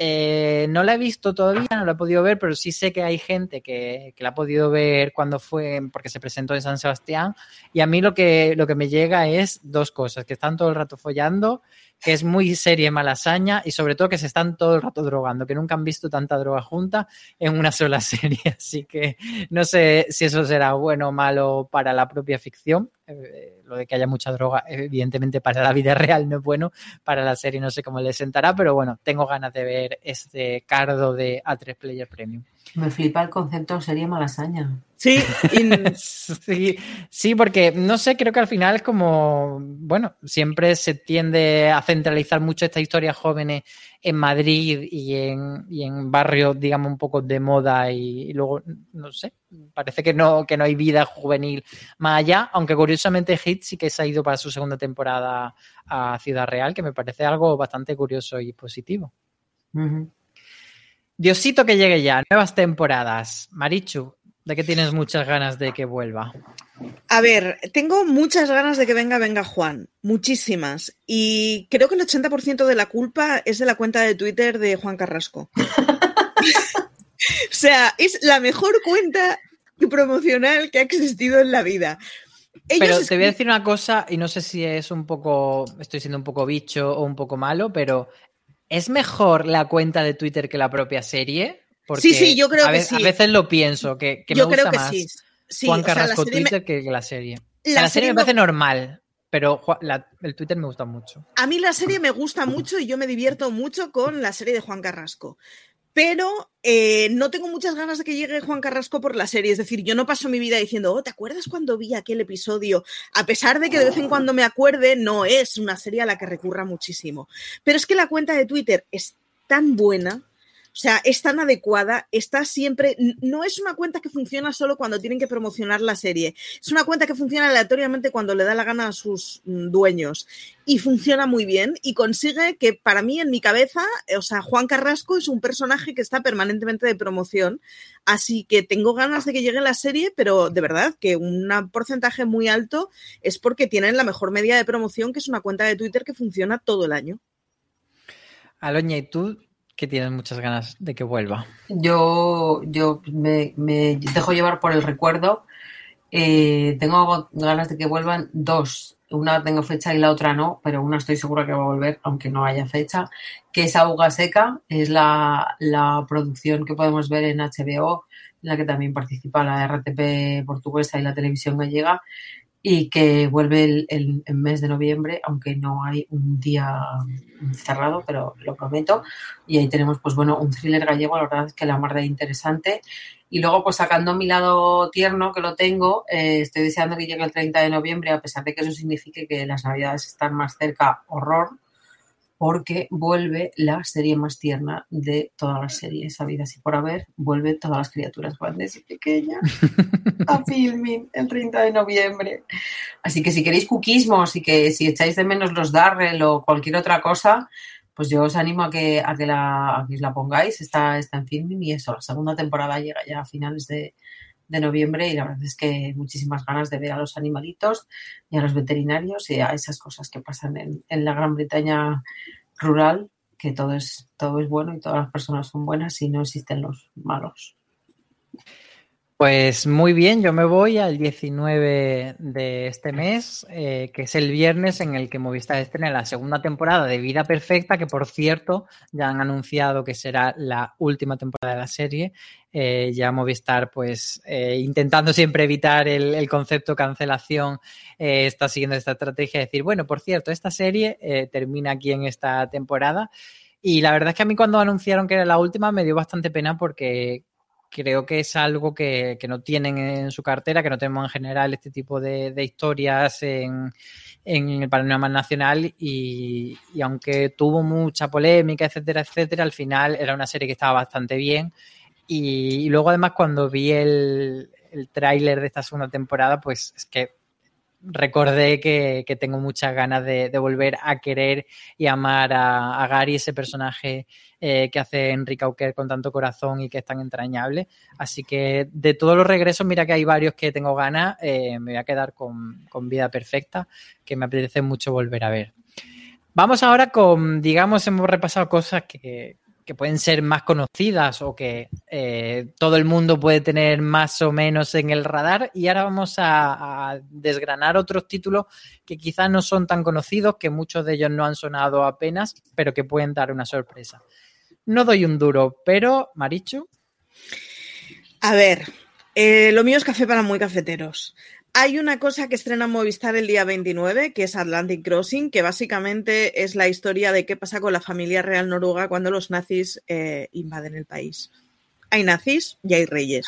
Eh, no la he visto todavía, no la he podido ver, pero sí sé que hay gente que, que, la ha podido ver cuando fue, porque se presentó en San Sebastián. Y a mí lo que, lo que me llega es dos cosas, que están todo el rato follando que es muy serie malasaña y sobre todo que se están todo el rato drogando, que nunca han visto tanta droga junta en una sola [LAUGHS] serie. Así que no sé si eso será bueno o malo para la propia ficción. Eh, lo de que haya mucha droga, evidentemente para la vida real no es bueno, para la serie no sé cómo le sentará, pero bueno, tengo ganas de ver este cardo de A3 Player Premium. Me flipa el concepto serie malasaña. Sí, y- [LAUGHS] Sí, sí, porque no sé, creo que al final es como, bueno, siempre se tiende a centralizar mucho estas historias jóvenes en Madrid y en, y en barrios, digamos, un poco de moda y, y luego, no sé, parece que no, que no hay vida juvenil más allá, aunque curiosamente Hit sí que se ha ido para su segunda temporada a Ciudad Real, que me parece algo bastante curioso y positivo. Diosito que llegue ya, nuevas temporadas. Marichu, ¿de qué tienes muchas ganas de que vuelva? A ver, tengo muchas ganas de que venga, venga Juan, muchísimas. Y creo que el 80% de la culpa es de la cuenta de Twitter de Juan Carrasco. [LAUGHS] o sea, es la mejor cuenta promocional que ha existido en la vida. Ellos Pero te voy a decir una cosa, y no sé si es un poco, estoy siendo un poco bicho o un poco malo, pero ¿es mejor la cuenta de Twitter que la propia serie? Porque Sí, sí, yo creo a que sí. A veces lo pienso, que, que Yo me creo gusta que más sí. Sí, Juan o sea, la Carrasco me- Twitter que, la serie. O La sea, la serie serie me parece normal, pero la- el Twitter me gusta mucho. A mí la serie me gusta [LAUGHS] mucho y yo me divierto mucho con la serie de Juan Carrasco. Pero eh, no tengo muchas ganas de que llegue Juan Carrasco por la serie. Es decir, yo no paso mi vida diciendo, oh, ¿te acuerdas cuando vi aquel episodio? A pesar de que de vez en cuando me acuerde, no es una serie a la que recurra muchísimo. Pero es que la cuenta de Twitter es tan buena. O sea, es tan adecuada, está siempre. No es una cuenta que funciona solo cuando tienen que promocionar la serie. Es una cuenta que funciona aleatoriamente cuando le da la gana a sus mm, dueños. Y funciona muy bien y consigue que, para mí, en mi cabeza, eh, o sea, Juan Carrasco es un personaje que está permanentemente de promoción. Así que tengo ganas de que llegue la serie, pero de verdad que un porcentaje muy alto es porque tienen la mejor media de promoción, que es una cuenta de Twitter que funciona todo el año. Aloña, ¿y tú que tienes muchas ganas de que vuelva? Yo, yo me, dejo llevar por el recuerdo. Eh, tengo ganas de que vuelvan dos. Una tengo fecha y la otra no, pero una estoy segura que va a volver, aunque no haya fecha, que es Auga Seca, es la, la producción que podemos ver en HBO, en la que también participa la RTP portuguesa y la televisión gallega, y que vuelve el, el- el mes de noviembre, aunque no hay un día cerrado, pero lo prometo. Y ahí tenemos, pues bueno, un thriller gallego, la verdad es que la mar de interesante. Y luego, pues sacando mi lado tierno, que lo tengo, eh, estoy deseando que llegue el 30 de noviembre, a pesar de que eso signifique que las navidades están más cerca, horror, porque vuelve la serie más tierna de todas las series habidas y por haber, vuelve todas las criaturas grandes y pequeñas a [LAUGHS] filming el 30 de noviembre. Así que si queréis cuquismos y que si echáis de menos los Darrell o cualquier otra cosa, pues yo os animo a que, a que, la, a que os la pongáis. Está, está en filming y eso, la segunda temporada llega ya a finales de, de noviembre y la verdad es que muchísimas ganas de ver a los animalitos y a los veterinarios y a esas cosas que pasan en, en la Gran Bretaña rural, que todo es, todo es bueno y todas las personas son buenas y no existen los malos. Pues muy bien, yo me voy al 19 de este mes, eh, que es el viernes en el que Movistar estrena la segunda temporada de Vida Perfecta, que por cierto ya han anunciado que será la última temporada de la serie. Eh, ya Movistar, pues eh, intentando siempre evitar el, el concepto cancelación, está siguiendo esta estrategia de decir, bueno, por cierto, esta serie termina aquí en esta temporada. Y la verdad es que a mí cuando anunciaron que era la última me dio bastante pena porque creo que es algo que, que, no tienen en su cartera, que no tenemos en general este tipo de, de historias en, en, el panorama nacional y, y, aunque tuvo mucha polémica, etcétera, etcétera, al final era una serie que estaba bastante bien. Y, luego además cuando vi el, el tráiler de esta segunda temporada, pues es que recordé que, que tengo muchas ganas de, volver a querer y amar a, a Gary, ese personaje eh, que hace Enrique Auquer con tanto corazón y que es tan entrañable. Así que de todos los regresos, mira que hay varios que tengo ganas, eh, me voy a quedar con, con, Vida Perfecta, que me apetece mucho volver a ver. Vamos ahora con, digamos, hemos repasado cosas que, que pueden ser más conocidas o que eh, todo el mundo puede tener más o menos en el radar. Y ahora vamos a, desgranar otros títulos que quizás no son tan conocidos, que muchos de ellos no han sonado apenas, pero que pueden dar una sorpresa. No doy un duro, pero Marichu. A ver, eh, lo mío es café para muy cafeteros. Hay una cosa que estrena Movistar el día 29, que es Atlantic Crossing, que básicamente es la historia de qué pasa con la familia real noruega cuando los nazis eh, invaden el país. hay nazis y hay reyes.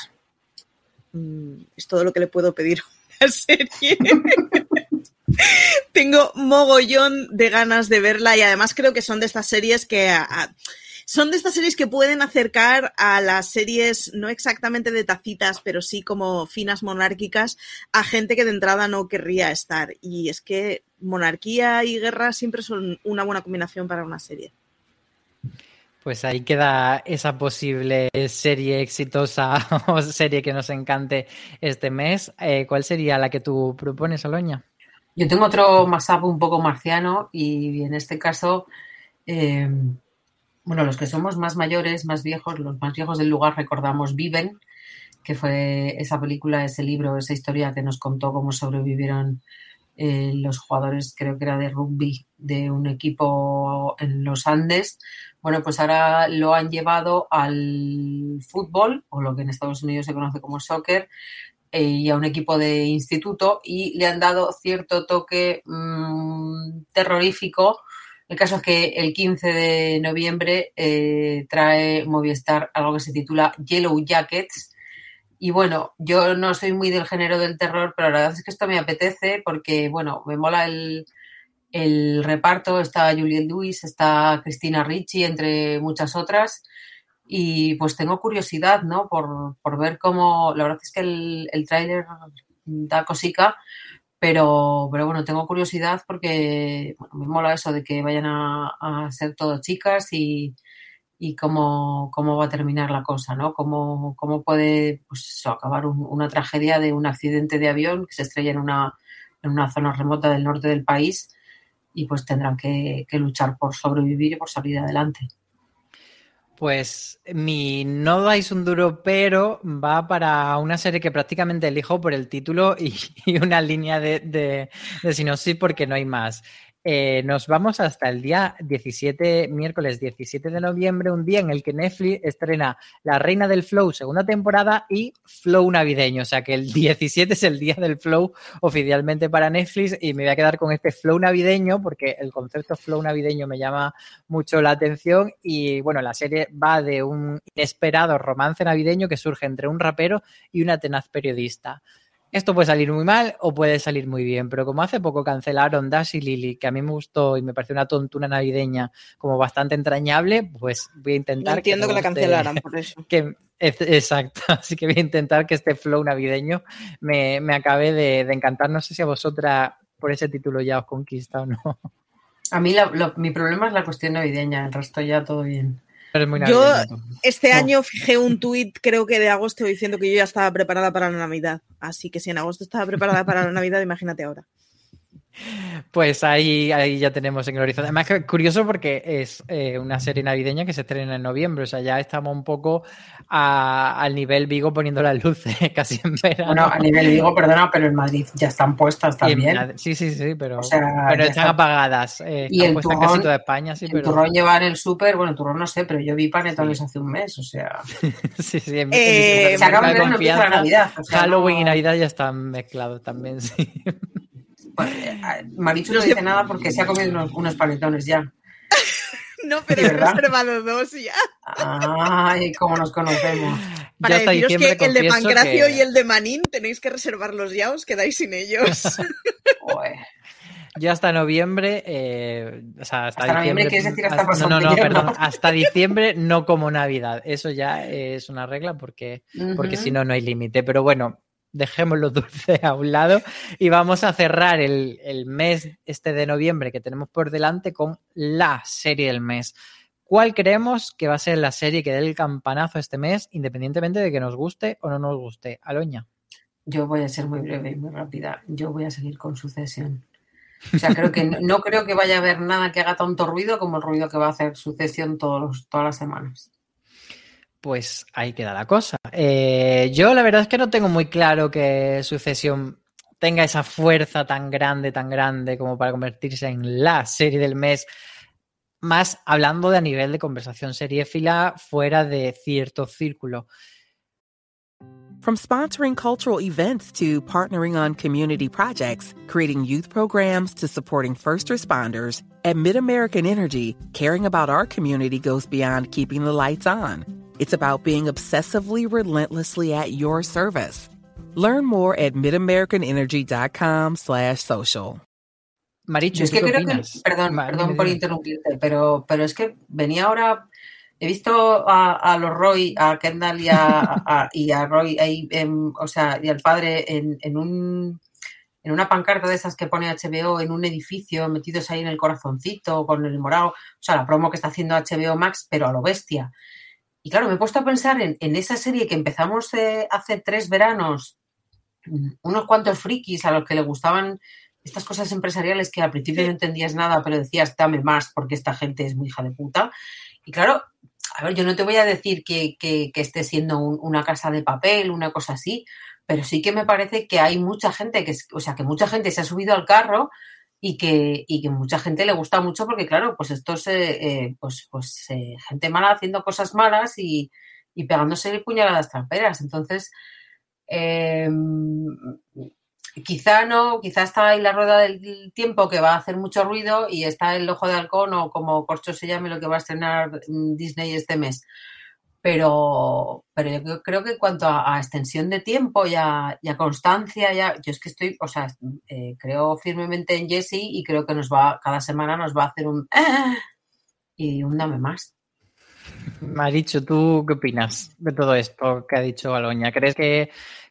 Mm, es todo lo que le puedo pedir [LAUGHS] a una serie. [LAUGHS] Tengo mogollón de ganas de verla y además creo que son de estas series que son de estas series que pueden acercar a las series no exactamente de tacitas, pero sí como finas monárquicas a gente que de entrada no querría estar. Y es que monarquía y guerra siempre son una buena combinación para una serie. Pues ahí queda esa posible serie exitosa [LAUGHS] o serie que nos encante este mes. Eh, ¿Cuál sería la que tú propones, Aloña? Yo tengo otro mashup un poco marciano y en este caso, eh, bueno, los que somos más mayores, más viejos, los más viejos del lugar recordamos Viven, que fue esa película, ese libro, esa historia que nos contó cómo sobrevivieron eh, los jugadores, creo que era de rugby, de un equipo en los Andes. Bueno, pues ahora lo han llevado al fútbol, o lo que en Estados Unidos se conoce como soccer, eh, y a un equipo de instituto y le han dado cierto toque mm, terrorífico. El caso es que el 15 de noviembre eh, trae Movistar algo que se titula Yellow Jackets. Y bueno, yo no soy muy del género del terror, pero la verdad es que esto me apetece porque, bueno, me mola el, el reparto. Está Juliette Lewis, está Cristina Ricci, entre muchas otras. Y pues tengo curiosidad, ¿no? Por, por ver cómo. La verdad es que el, el tráiler da cosica, pero, pero bueno, tengo curiosidad porque bueno, me mola eso de que vayan a, ser todo chicas y, y cómo, cómo va a terminar la cosa, ¿no? Cómo, cómo puede pues acabar un- una tragedia de un accidente de avión que se estrella en una, en una zona remota del norte del país y pues tendrán que, que luchar por sobrevivir y por salir adelante. Pues mi no dais un duro, pero va para una serie que prácticamente elijo por el título y, [LAUGHS] una línea de, de, de sinopsis porque no hay más. Eh, nos vamos hasta el día 17, miércoles 17 de noviembre, un día en el que Netflix estrena La Reina del Flow, segunda temporada, y Flow navideño. O sea que el 17 es el día del Flow oficialmente para Netflix y me voy a quedar con este Flow navideño porque el concepto Flow navideño me llama mucho la atención y bueno, la serie va de un inesperado romance navideño que surge entre un rapero y una tenaz periodista. Esto puede salir muy mal o puede salir muy bien, pero como hace poco cancelaron Dash y Lily, que a mí me gustó y me pareció una tontuna navideña como bastante entrañable, pues voy a intentar... No entiendo que, la cancelaran por [LAUGHS] eso. que, exacto, [LAUGHS] así que voy a intentar que este flow navideño me, me acabe de, de encantar. No sé si a vosotras por ese título ya os conquista o no. A mí la- lo- mi problema es la cuestión navideña, el resto ya todo bien. Muy Yo-. Este No. año fijé un tuit, creo que de agosto, diciendo que yo ya estaba preparada para la Navidad. Así que si en agosto estaba preparada para la Navidad, imagínate ahora. Pues ahí, ahí ya tenemos en el horizonte. Además, curioso porque es eh, una serie navideña que se estrena en noviembre. O sea, ya estamos un poco a- al nivel Vigo poniendo las luces [LAUGHS] casi en verano. Bueno, a nivel digo, perdona, pero en Madrid ya están puestas también. Madrid- Sí, sí, sí, pero, O sea, pero ya están está. apagadas. eh, Y están el turrón- casi toda España, sí, el pero. turrón lleva en el súper, bueno, el turrón no sé, pero yo vi panetones hace un mes, o sea. [LAUGHS] sí, sí, en, Eh, en se acaba de ver, Navidad. o sea, Halloween y Navidad ya están mezclados también, [LAUGHS] sí. Pues, eh, Marichu no dice nada porque se ha comido unos, unos panetones ya. [LAUGHS] No, pero he ¿verdad? reservado dos ya. Ay, cómo nos conocemos. Para deciros que el de Pancracio que- y el de Manín tenéis que reservarlos ya, os quedáis sin ellos. [LAUGHS] Yo hasta noviembre, eh, o sea, hasta, Hasta noviembre, diciembre. ¿quieres decir hasta hasta- no, no, no, perdón. Hasta diciembre no como Navidad. Eso ya es una regla porque, porque si no, no hay límite. Pero bueno, dejemos los dulces a un lado y vamos a cerrar el, el mes este de noviembre que tenemos por delante con la serie del mes. ¿Cuál creemos que va a ser la serie que dé el campanazo este mes, independientemente de que nos guste o no nos guste? Aloña. Yo voy a ser muy breve y muy rápida. Yo voy a seguir con sucesión. O sea, creo que no, creo que vaya a haber nada que haga tanto ruido como el ruido que va a hacer sucesión todos todas las semanas. Pues ahí queda la cosa. Eh, yo la verdad es que no tengo muy claro que Sucesión tenga esa fuerza tan grande, tan grande como para convertirse en la serie del mes. Más hablando de a nivel de conversación seriéfila fuera de cierto círculo. From sponsoring cultural events to partnering on community projects, creating youth programs to supporting first responders, at MidAmerican Energy, caring about our community goes beyond keeping the lights on. It's about being obsessively relentlessly at your service. Learn more at midamericanenergy.com slash social. Marichu, es que ¿tú qué creo que, perdón, perdón por interrumpirte, pero, pero es que venía ahora, he visto a, a los Roy, a Kendall y a, a- y a Roy, ahí, em, o sea, y al padre en, en un en una pancarta de esas que pone HBO en un edificio, metidos ahí en el corazoncito, con el morado, o sea, la promo que está haciendo HBO Max, pero a lo bestia. Y claro, me he puesto a pensar en, en esa serie que empezamos eh, hace tres veranos, unos cuantos frikis a los que le gustaban estas cosas empresariales que al principio no entendías nada, pero decías, dame más porque esta gente es muy hija de puta. Y claro, a ver, yo no te voy a decir que, que- que esté siendo un- una casa de papel, una cosa así, pero sí que me parece que hay mucha gente que, es- o sea, que mucha gente se ha subido al carro y que, y que mucha gente le gusta mucho porque, claro, pues esto es, eh, eh, pues, pues eh, gente mala haciendo cosas malas y, y pegándose puñaladas tramperas. Entonces, eh, quizá no, quizá está ahí la rueda del tiempo que va a hacer mucho ruido y está el ojo de halcón o como Corcho se llame lo que va a estrenar mm, Disney este mes. Pero, pero yo creo- que en cuanto a, extensión de tiempo y a, constancia, ya, yo es que estoy, o sea, eh, creo firmemente en Jessie y creo que nos va, cada semana nos va a hacer un y un dame más. Marichu, ¿tú qué opinas de todo esto que ha dicho Aloña? ¿Crees que,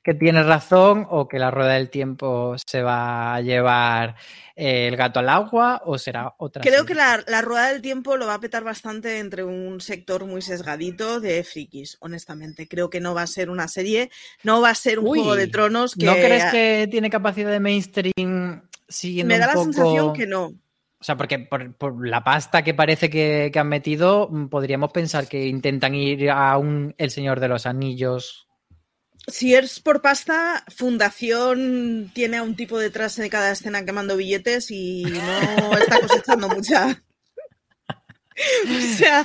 que tienes razón o que la rueda del tiempo se va a llevar eh, el gato al agua o será otra? Creo serie? que la, la rueda del tiempo lo va a petar bastante entre un sector muy sesgadito de frikis, honestamente. Creo que no va a ser una serie, no va a ser un Uy, juego de tronos que... ¿No crees que tiene capacidad de mainstream siguiendo Me da un la sensación que no. O sea, porque por, por la pasta que parece que, que han metido, mm, podríamos pensar que intentan ir a un El Señor de los Anillos. Si es por pasta, Fundación tiene a un tipo detrás en cada escena quemando billetes y no está cosechando mucha. o sea,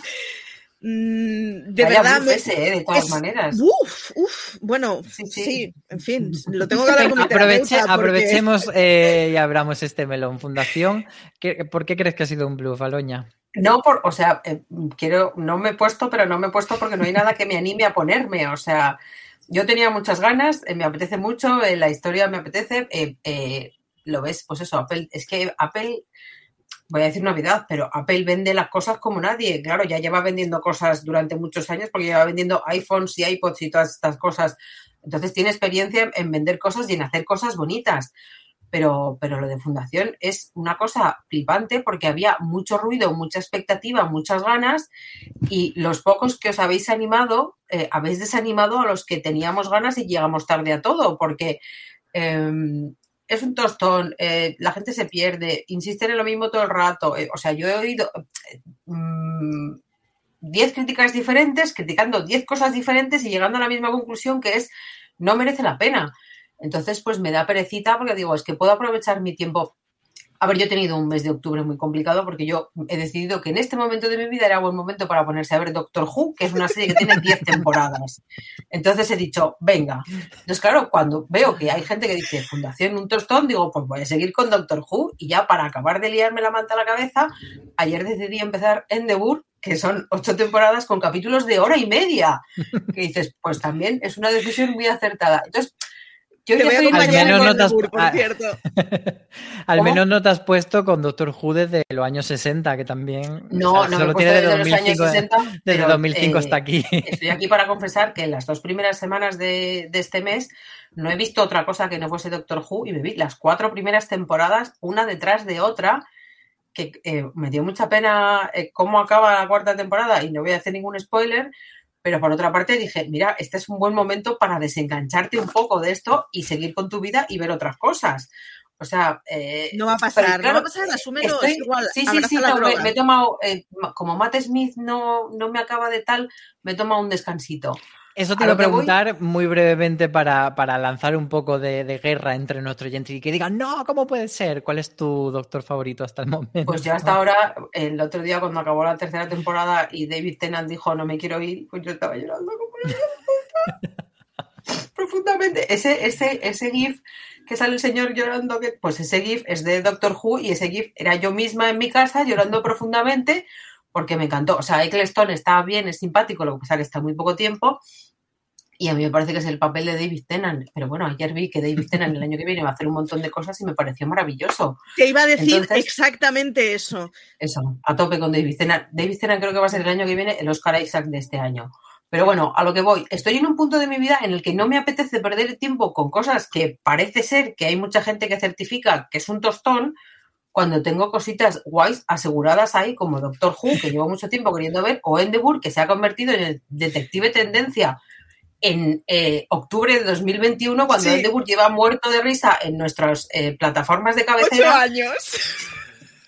mm, de Vaya verdad. me- ese, ¿eh? de todas es- maneras. Uf, uf, bueno, Sí, sí, sí. en fin, lo tengo que hablar con mi Aproveche- terapeuta porque- Aprovechemos eh, y abramos este melón. Fundación, ¿qué- ¿por qué crees que ha sido un bluff, Aloña? No, por, o sea, eh, quiero, no me he puesto, pero no me he puesto porque no hay nada que me anime a ponerme. O sea, yo tenía muchas ganas, eh, me apetece mucho, eh, la historia me apetece. eh, lo ves, pues eso, Apple, es que Apple, voy a decir Navidad, pero Apple vende las cosas como nadie. Claro, ya lleva vendiendo cosas durante muchos años porque lleva vendiendo iPhones y iPods y todas estas cosas. Entonces tiene experiencia en vender cosas y en hacer cosas bonitas pero, pero lo de fundación es una cosa flipante porque había mucho ruido, mucha expectativa, muchas ganas y los pocos que os habéis animado, eh, habéis desanimado a los que teníamos ganas y llegamos tarde a todo porque eh, es un tostón, eh, la gente se pierde, insisten en lo mismo todo el rato. eh, o sea, yo he oído eh, mm, 10 críticas diferentes, criticando 10 cosas diferentes y llegando a la misma conclusión que es no merece la pena. Entonces, pues me da perecita porque digo, es que puedo aprovechar mi tiempo. A ver, yo he tenido un mes de octubre muy complicado porque yo he decidido que en este momento de mi vida era buen momento para ponerse a ver Doctor Who, que es una serie que tiene 10 temporadas. Entonces he dicho, venga. Entonces, claro, cuando veo que hay gente que dice Fundación un tostón, digo, pues voy a seguir con Doctor Who y ya para acabar de liarme la manta a la cabeza, ayer decidí empezar en The Burr, que son ocho temporadas con capítulos de hora y media. Que dices, pues también es una decisión muy acertada. Entonces, yo Te voy a estoy Al acompañar menos no te has- Lebur, por ah. cierto. [LAUGHS] Al menos no te has puesto con Doctor Who desde los años 60, que también. No, o sea, no me solo puesto tiene desde de los años 2005, 60. desde pero, 2005 eh, hasta aquí. Estoy aquí para confesar que en las dos primeras semanas de, de este mes no he visto otra cosa que no fuese Doctor Who y me vi las cuatro primeras temporadas una detrás de otra que eh, me dio mucha pena eh, cómo acaba la cuarta temporada y no voy a hacer ningún spoiler, pero por otra parte dije, mira, este es un buen momento para desengancharte un poco de esto y seguir con tu vida y ver otras cosas. O sea, eh, No va a pero pasar, claro, no va a pasar, asúmelo, Estoy- es igual. Sí, sí, sí, no, me, me he tomado, eh, como Matt Smith no, no me acaba de tal, me he tomado un descansito. Eso te iba lo a voy- preguntar muy brevemente para, para lanzar un poco de, de guerra entre nuestros oyentes y que digan, no, ¿cómo puede ser? ¿Cuál es tu doctor favorito hasta el momento? Pues yo hasta ahora, el otro día cuando acabó la tercera temporada y David Tennant dijo no me quiero ir, pues yo estaba llorando como [LAUGHS] profundamente. Ese, ese, ese GIF que sale el señor llorando, que, pues ese GIF es de Doctor Who y ese GIF era yo misma en mi casa llorando profundamente porque me encantó. O sea, Eccleston está bien, es simpático, lo que pasa que está muy poco tiempo. Y a mí me parece que es el papel de David Tennant. Pero bueno, ayer vi que David Tennant el año que viene va a hacer un montón de cosas y me pareció maravilloso. Te iba a decir Entonces, exactamente eso. Eso, a tope con David Tennant. David Tennant creo que va a ser el año que viene el Oscar Isaac de este año. Pero bueno, a lo que voy, estoy en un punto de mi vida en el que no me apetece perder el tiempo con cosas que parece ser que hay mucha gente que certifica que es un tostón, cuando tengo cositas guays aseguradas ahí, como Doctor Who, que llevo mucho tiempo queriendo ver, o Endeavour, que se ha convertido en el detective tendencia en eh, octubre de 2021, cuando sí. Endeavour lleva muerto de risa en nuestras eh, plataformas de cabecera. ¡Ocho años!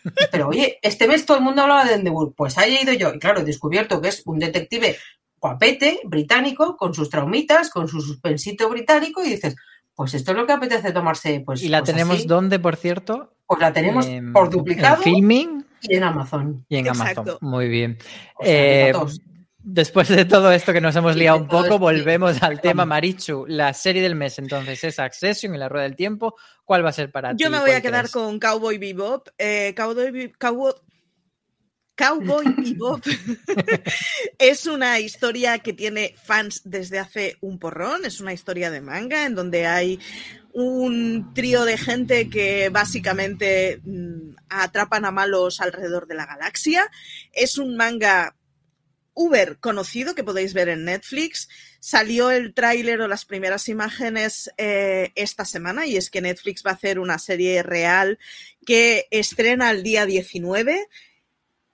[LAUGHS] Pero oye, este mes todo el mundo hablaba de Endeavour, pues ahí he ido yo, y claro, he descubierto que es un detective guapete, británico, con sus traumitas, con su suspensito británico, y dices, pues esto es lo que apetece tomarse. Pues, ¿Y la pues tenemos así. dónde, por cierto? Pues la tenemos En- por duplicado En filming y en Amazon. y en Exacto. Amazon. Muy bien. O sea, que Eh, después de todo esto que nos hemos liado un poco, volvemos al tema. Marichu. La serie del mes entonces es Accession y la rueda del tiempo. ¿Cuál va a ser para ti? Yo me voy a ¿Cuál quedar crees? con Cowboy Bebop. Eh, Cowboy, Cowboy, Cowboy Bebop [LAUGHS] [LAUGHS] es una historia que tiene fans desde hace un porrón. Es una historia de manga en donde hay un trío de gente que básicamente mm, atrapan a malos alrededor de la galaxia. Es un manga Uber conocido que podéis ver en Netflix. Salió el tráiler o las primeras imágenes eh, esta semana y es que Netflix va a hacer una serie real que estrena el día 19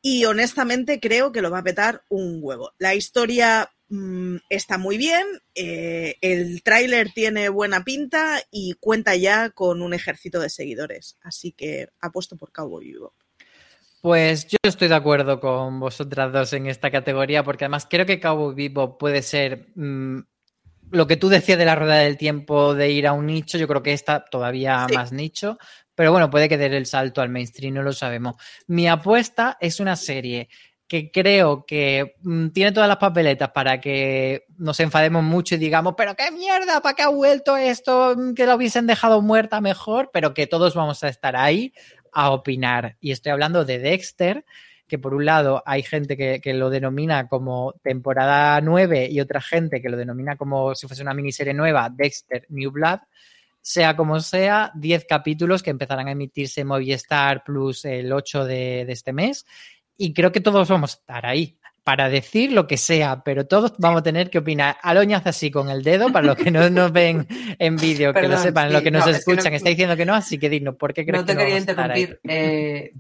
y honestamente creo que lo va a petar un huevo. La historia mm, está muy bien, eh, el tráiler tiene buena pinta y cuenta ya con un ejército de seguidores. Así que apuesto por Cowboy Bebop. Pues yo estoy de acuerdo con vosotras dos en esta categoría, porque además creo que Cowboy Bebop puede ser mm, lo que tú decías de la rueda del tiempo de ir a un nicho, yo creo que esta todavía Sí. más nicho, pero bueno, puede que dé el salto al mainstream, no lo sabemos. Mi apuesta es una serie que creo que mm, tiene todas las papeletas para que nos enfademos mucho y digamos, pero qué mierda, ¿para qué ha vuelto esto? Mm, Que lo hubiesen dejado muerta mejor, pero que todos vamos a estar ahí a opinar. Y estoy hablando de Dexter, que por un lado hay gente que, lo denomina como temporada 9 y otra gente que lo denomina como si fuese una miniserie nueva, Dexter New Blood. Sea como sea, 10 capítulos que empezarán a emitirse en Movistar Plus el 8 de, de este mes. Y creo que todos vamos a estar ahí para decir lo que sea, pero todos vamos a tener que opinar. Aloña hace así con el dedo, para los que no nos ven en vídeo, que lo sepan, sí, los que nos no, es que escuchan, no- está diciendo que no, así que digno, ¿por qué crees No te que quería interrumpir. eh,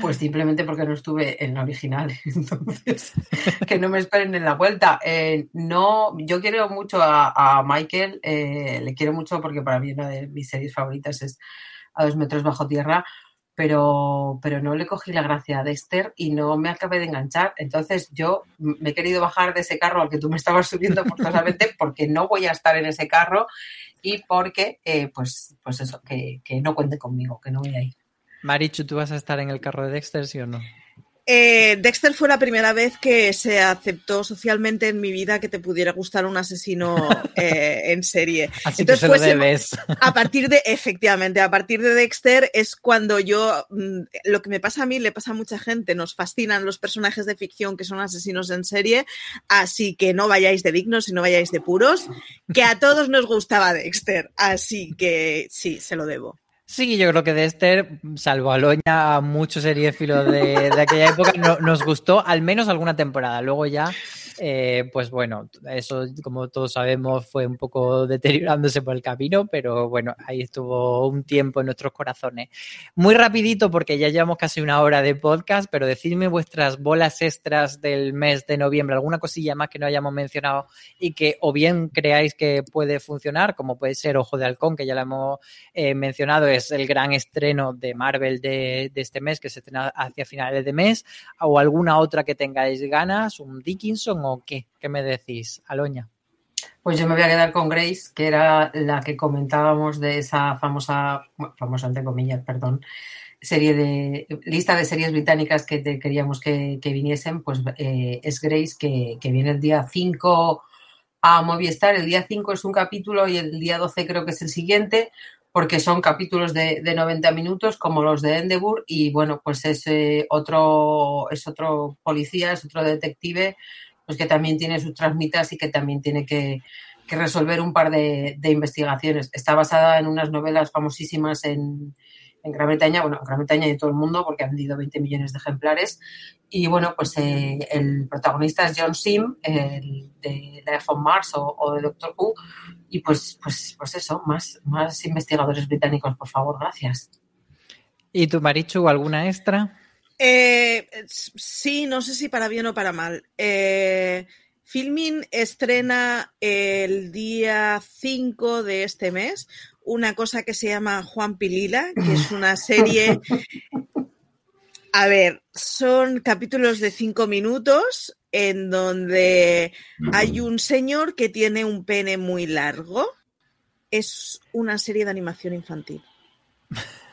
pues simplemente porque no estuve en la original. [LAUGHS] Entonces, que no me esperen en la vuelta. Eh, no, yo quiero mucho a, a Michael, eh, le quiero mucho porque para mí una de mis series favoritas es A dos metros bajo tierra, pero, pero no le cogí la gracia a Dexter y no me acabé de enganchar. Entonces yo me he querido bajar de ese carro al que tú me estabas subiendo forzosamente [LAUGHS] porque no voy a estar en ese carro y porque, eh, pues, pues eso, que, que no cuente conmigo, que no voy a ir. Marichu, ¿tú vas a estar en el carro de Dexter, sí o no? Eh, Dexter fue la primera vez que se aceptó socialmente en mi vida que te pudiera gustar un asesino [LAUGHS] eh, en serie. Así Entonces que se lo debes. [LAUGHS] A partir de, efectivamente, a partir de Dexter es cuando yo, mm, lo que me pasa a mí, le pasa a mucha gente, nos fascinan los personajes de ficción que son asesinos en serie, así que no vayáis de dignos y no vayáis de puros, que a todos nos gustaba Dexter, así que sí, se lo debo. Sí, yo creo que Dexter, salvo a Loña, a muchos seriéfilos de, de aquella época, no- nos gustó al menos alguna temporada. Luego ya, eh, pues bueno, eso, como todos sabemos, fue un poco [LAUGHS] deteriorándose por el camino, pero bueno, ahí estuvo un tiempo en nuestros corazones. Muy rapidito, porque ya llevamos casi una hora de podcast, pero decidme vuestras bolas extras del mes de noviembre, alguna cosilla más que no hayamos mencionado y que o bien creáis que puede funcionar, como puede ser Ojo de Halcón, que ya lo hemos eh, mencionado, es el gran estreno de Marvel de, de este mes, que se estrena hacia finales de mes, o alguna otra que tengáis ganas, un Dickinson qué, ¿qué me decís, Aloña? Pues yo me voy a quedar con Grace, que era la que comentábamos de esa famosa, famosa entre comillas, perdón, serie de lista de series británicas que queríamos que, viniesen, pues eh, es Grace que, que viene el día 5 a Movistar. El día 5 es un capítulo y el día 12 creo que es el siguiente. porque son capítulos de, de 90 minutos como los de Endeavour y bueno, pues es eh, otro, es otro policía, es otro detective, pues que también tiene sus transmitas y que también tiene que, que resolver un par de, de investigaciones. Está basada en unas novelas famosísimas en, en Gran Bretaña, bueno, en Gran Bretaña y en todo el mundo, porque han vendido 20 millones de ejemplares. Y bueno, pues eh, el protagonista es John Sim, el de Life on Mars o, o, de Doctor Who. Y pues, pues, pues eso, más, más investigadores británicos, por favor, gracias. ¿Y tu Marichu, alguna extra? Eh, sí, no sé si para bien o para mal. Eh, Filmin estrena el día 5 de este mes una cosa que se llama Juan Pilila, que es una serie. [LAUGHS] A ver, son capítulos de cinco minutos en donde hay un señor que tiene un pene muy largo. Es una serie de animación infantil. [LAUGHS]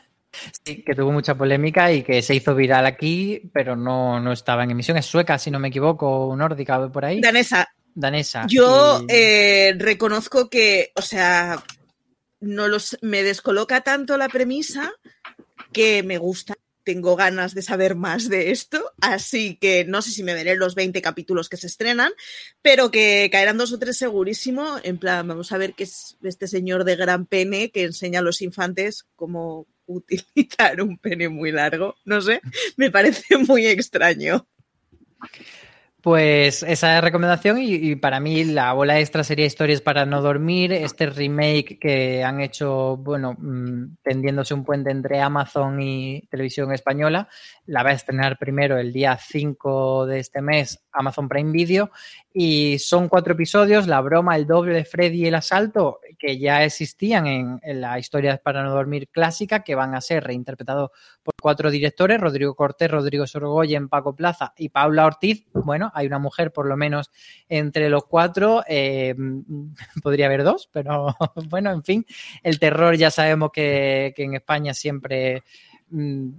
Sí, que tuvo mucha polémica y que se hizo viral aquí, pero no, no estaba en emisión. Es sueca, si no me equivoco, nórdica por ahí. Danesa. Danesa. Yo y... eh, reconozco que, o sea, no los, me descoloca tanto la premisa que me gusta. Tengo ganas de saber más de esto, así que no sé si me veré los 20 capítulos que se estrenan, pero que caerán dos o tres segurísimo. En plan, vamos a ver qué es este señor de gran pene que enseña a los infantes cómo utilizar un pene muy largo. No sé, me parece muy extraño. Pues esa es recomendación y, y, para mí la bola extra sería Historias para no dormir, este remake que han hecho, bueno, mmm, tendiéndose un puente entre Amazon y Televisión Española, la va a estrenar primero el día 5 de este mes Amazon Prime Video y son cuatro episodios, la broma, el doble, Freddy y el asalto, que ya existían en, la Historias para no dormir clásica, que van a ser reinterpretados por cuatro directores, Rodrigo Cortés, Rodrigo Sorgoyen, Paco Plaza y Paula Ortiz. Bueno, hay una mujer por lo menos entre los cuatro, eh, [LAUGHS] podría haber dos, pero [LAUGHS] bueno, en fin, el terror ya sabemos que, en España siempre mmm,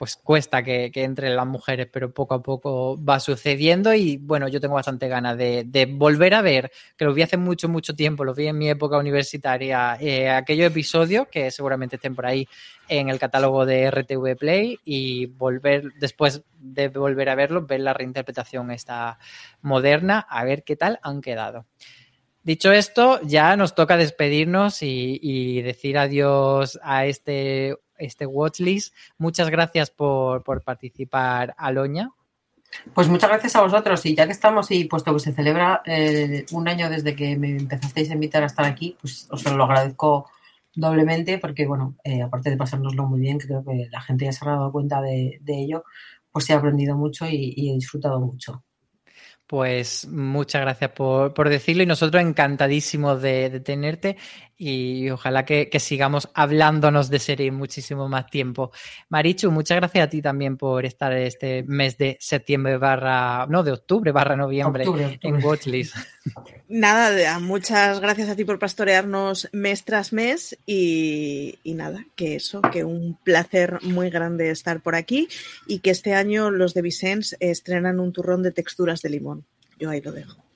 pues cuesta que, que, entren las mujeres, pero poco a poco va sucediendo y bueno, yo tengo bastante ganas de, volver a ver, que lo vi hace mucho, mucho tiempo, lo vi en mi época universitaria, eh, aquellos episodios que seguramente estén por ahí en el catálogo de RTV Play y volver, después de volver a verlo, ver la reinterpretación esta moderna, a ver qué tal han quedado. Dicho esto, ya nos toca despedirnos y decir adiós a este este watchlist. Muchas gracias por, por participar, Aloña. Pues muchas gracias a vosotros y ya que estamos y puesto que se celebra eh, un año desde que me empezasteis a invitar a estar aquí, pues os lo agradezco doblemente porque, bueno, eh, aparte de pasárnoslo muy bien, que creo que la gente ya se ha dado cuenta de, de ello, pues he aprendido mucho y, y he disfrutado mucho. Pues muchas gracias por, por, decirlo y nosotros encantadísimos de, de tenerte y ojalá que, que, sigamos hablándonos de serie muchísimo más tiempo. Marichu, muchas gracias a ti también por estar este mes de septiembre barra, no, de octubre barra noviembre octubre, octubre. en Watchlist. Nada, muchas gracias a ti por pastorearnos mes tras mes y, y nada, que eso, que un placer muy grande estar por aquí y que este año los de Vicens estrenan un turrón de texturas de limón. Yo ahí lo dejo.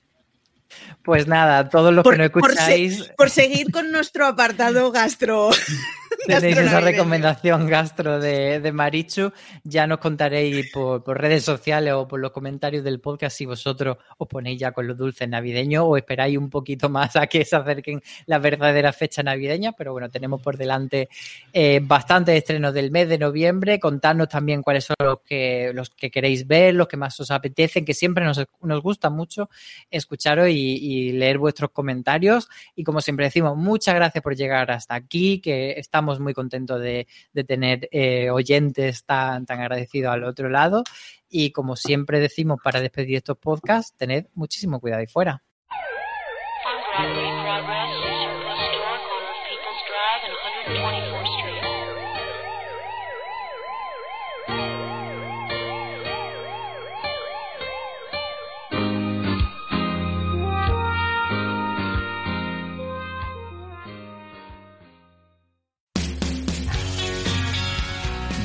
Pues nada, todos los por, que no escucháis. Por, se, por, seguir con nuestro apartado gastro. [LAUGHS] [LAUGHS] Tenéis esa recomendación gastro de, de, Marichu. Ya nos contaréis por, por, redes sociales o por los comentarios del podcast si vosotros os ponéis ya con los dulces navideños o esperáis un poquito más a que se acerquen las verdaderas fechas navideñas. Pero bueno, tenemos por delante eh, bastantes estrenos del mes de noviembre. Contadnos también cuáles son los que, los que queréis ver, los que más os apetecen, que siempre nos, nos gusta mucho escucharos y, y leer vuestros comentarios. Y como siempre decimos, muchas gracias por llegar hasta aquí, que estamos muy contentos de, tener eh, oyentes tan, tan agradecidos al otro lado. Y como siempre decimos para despedir estos podcasts, tened muchísimo cuidado ahí fuera.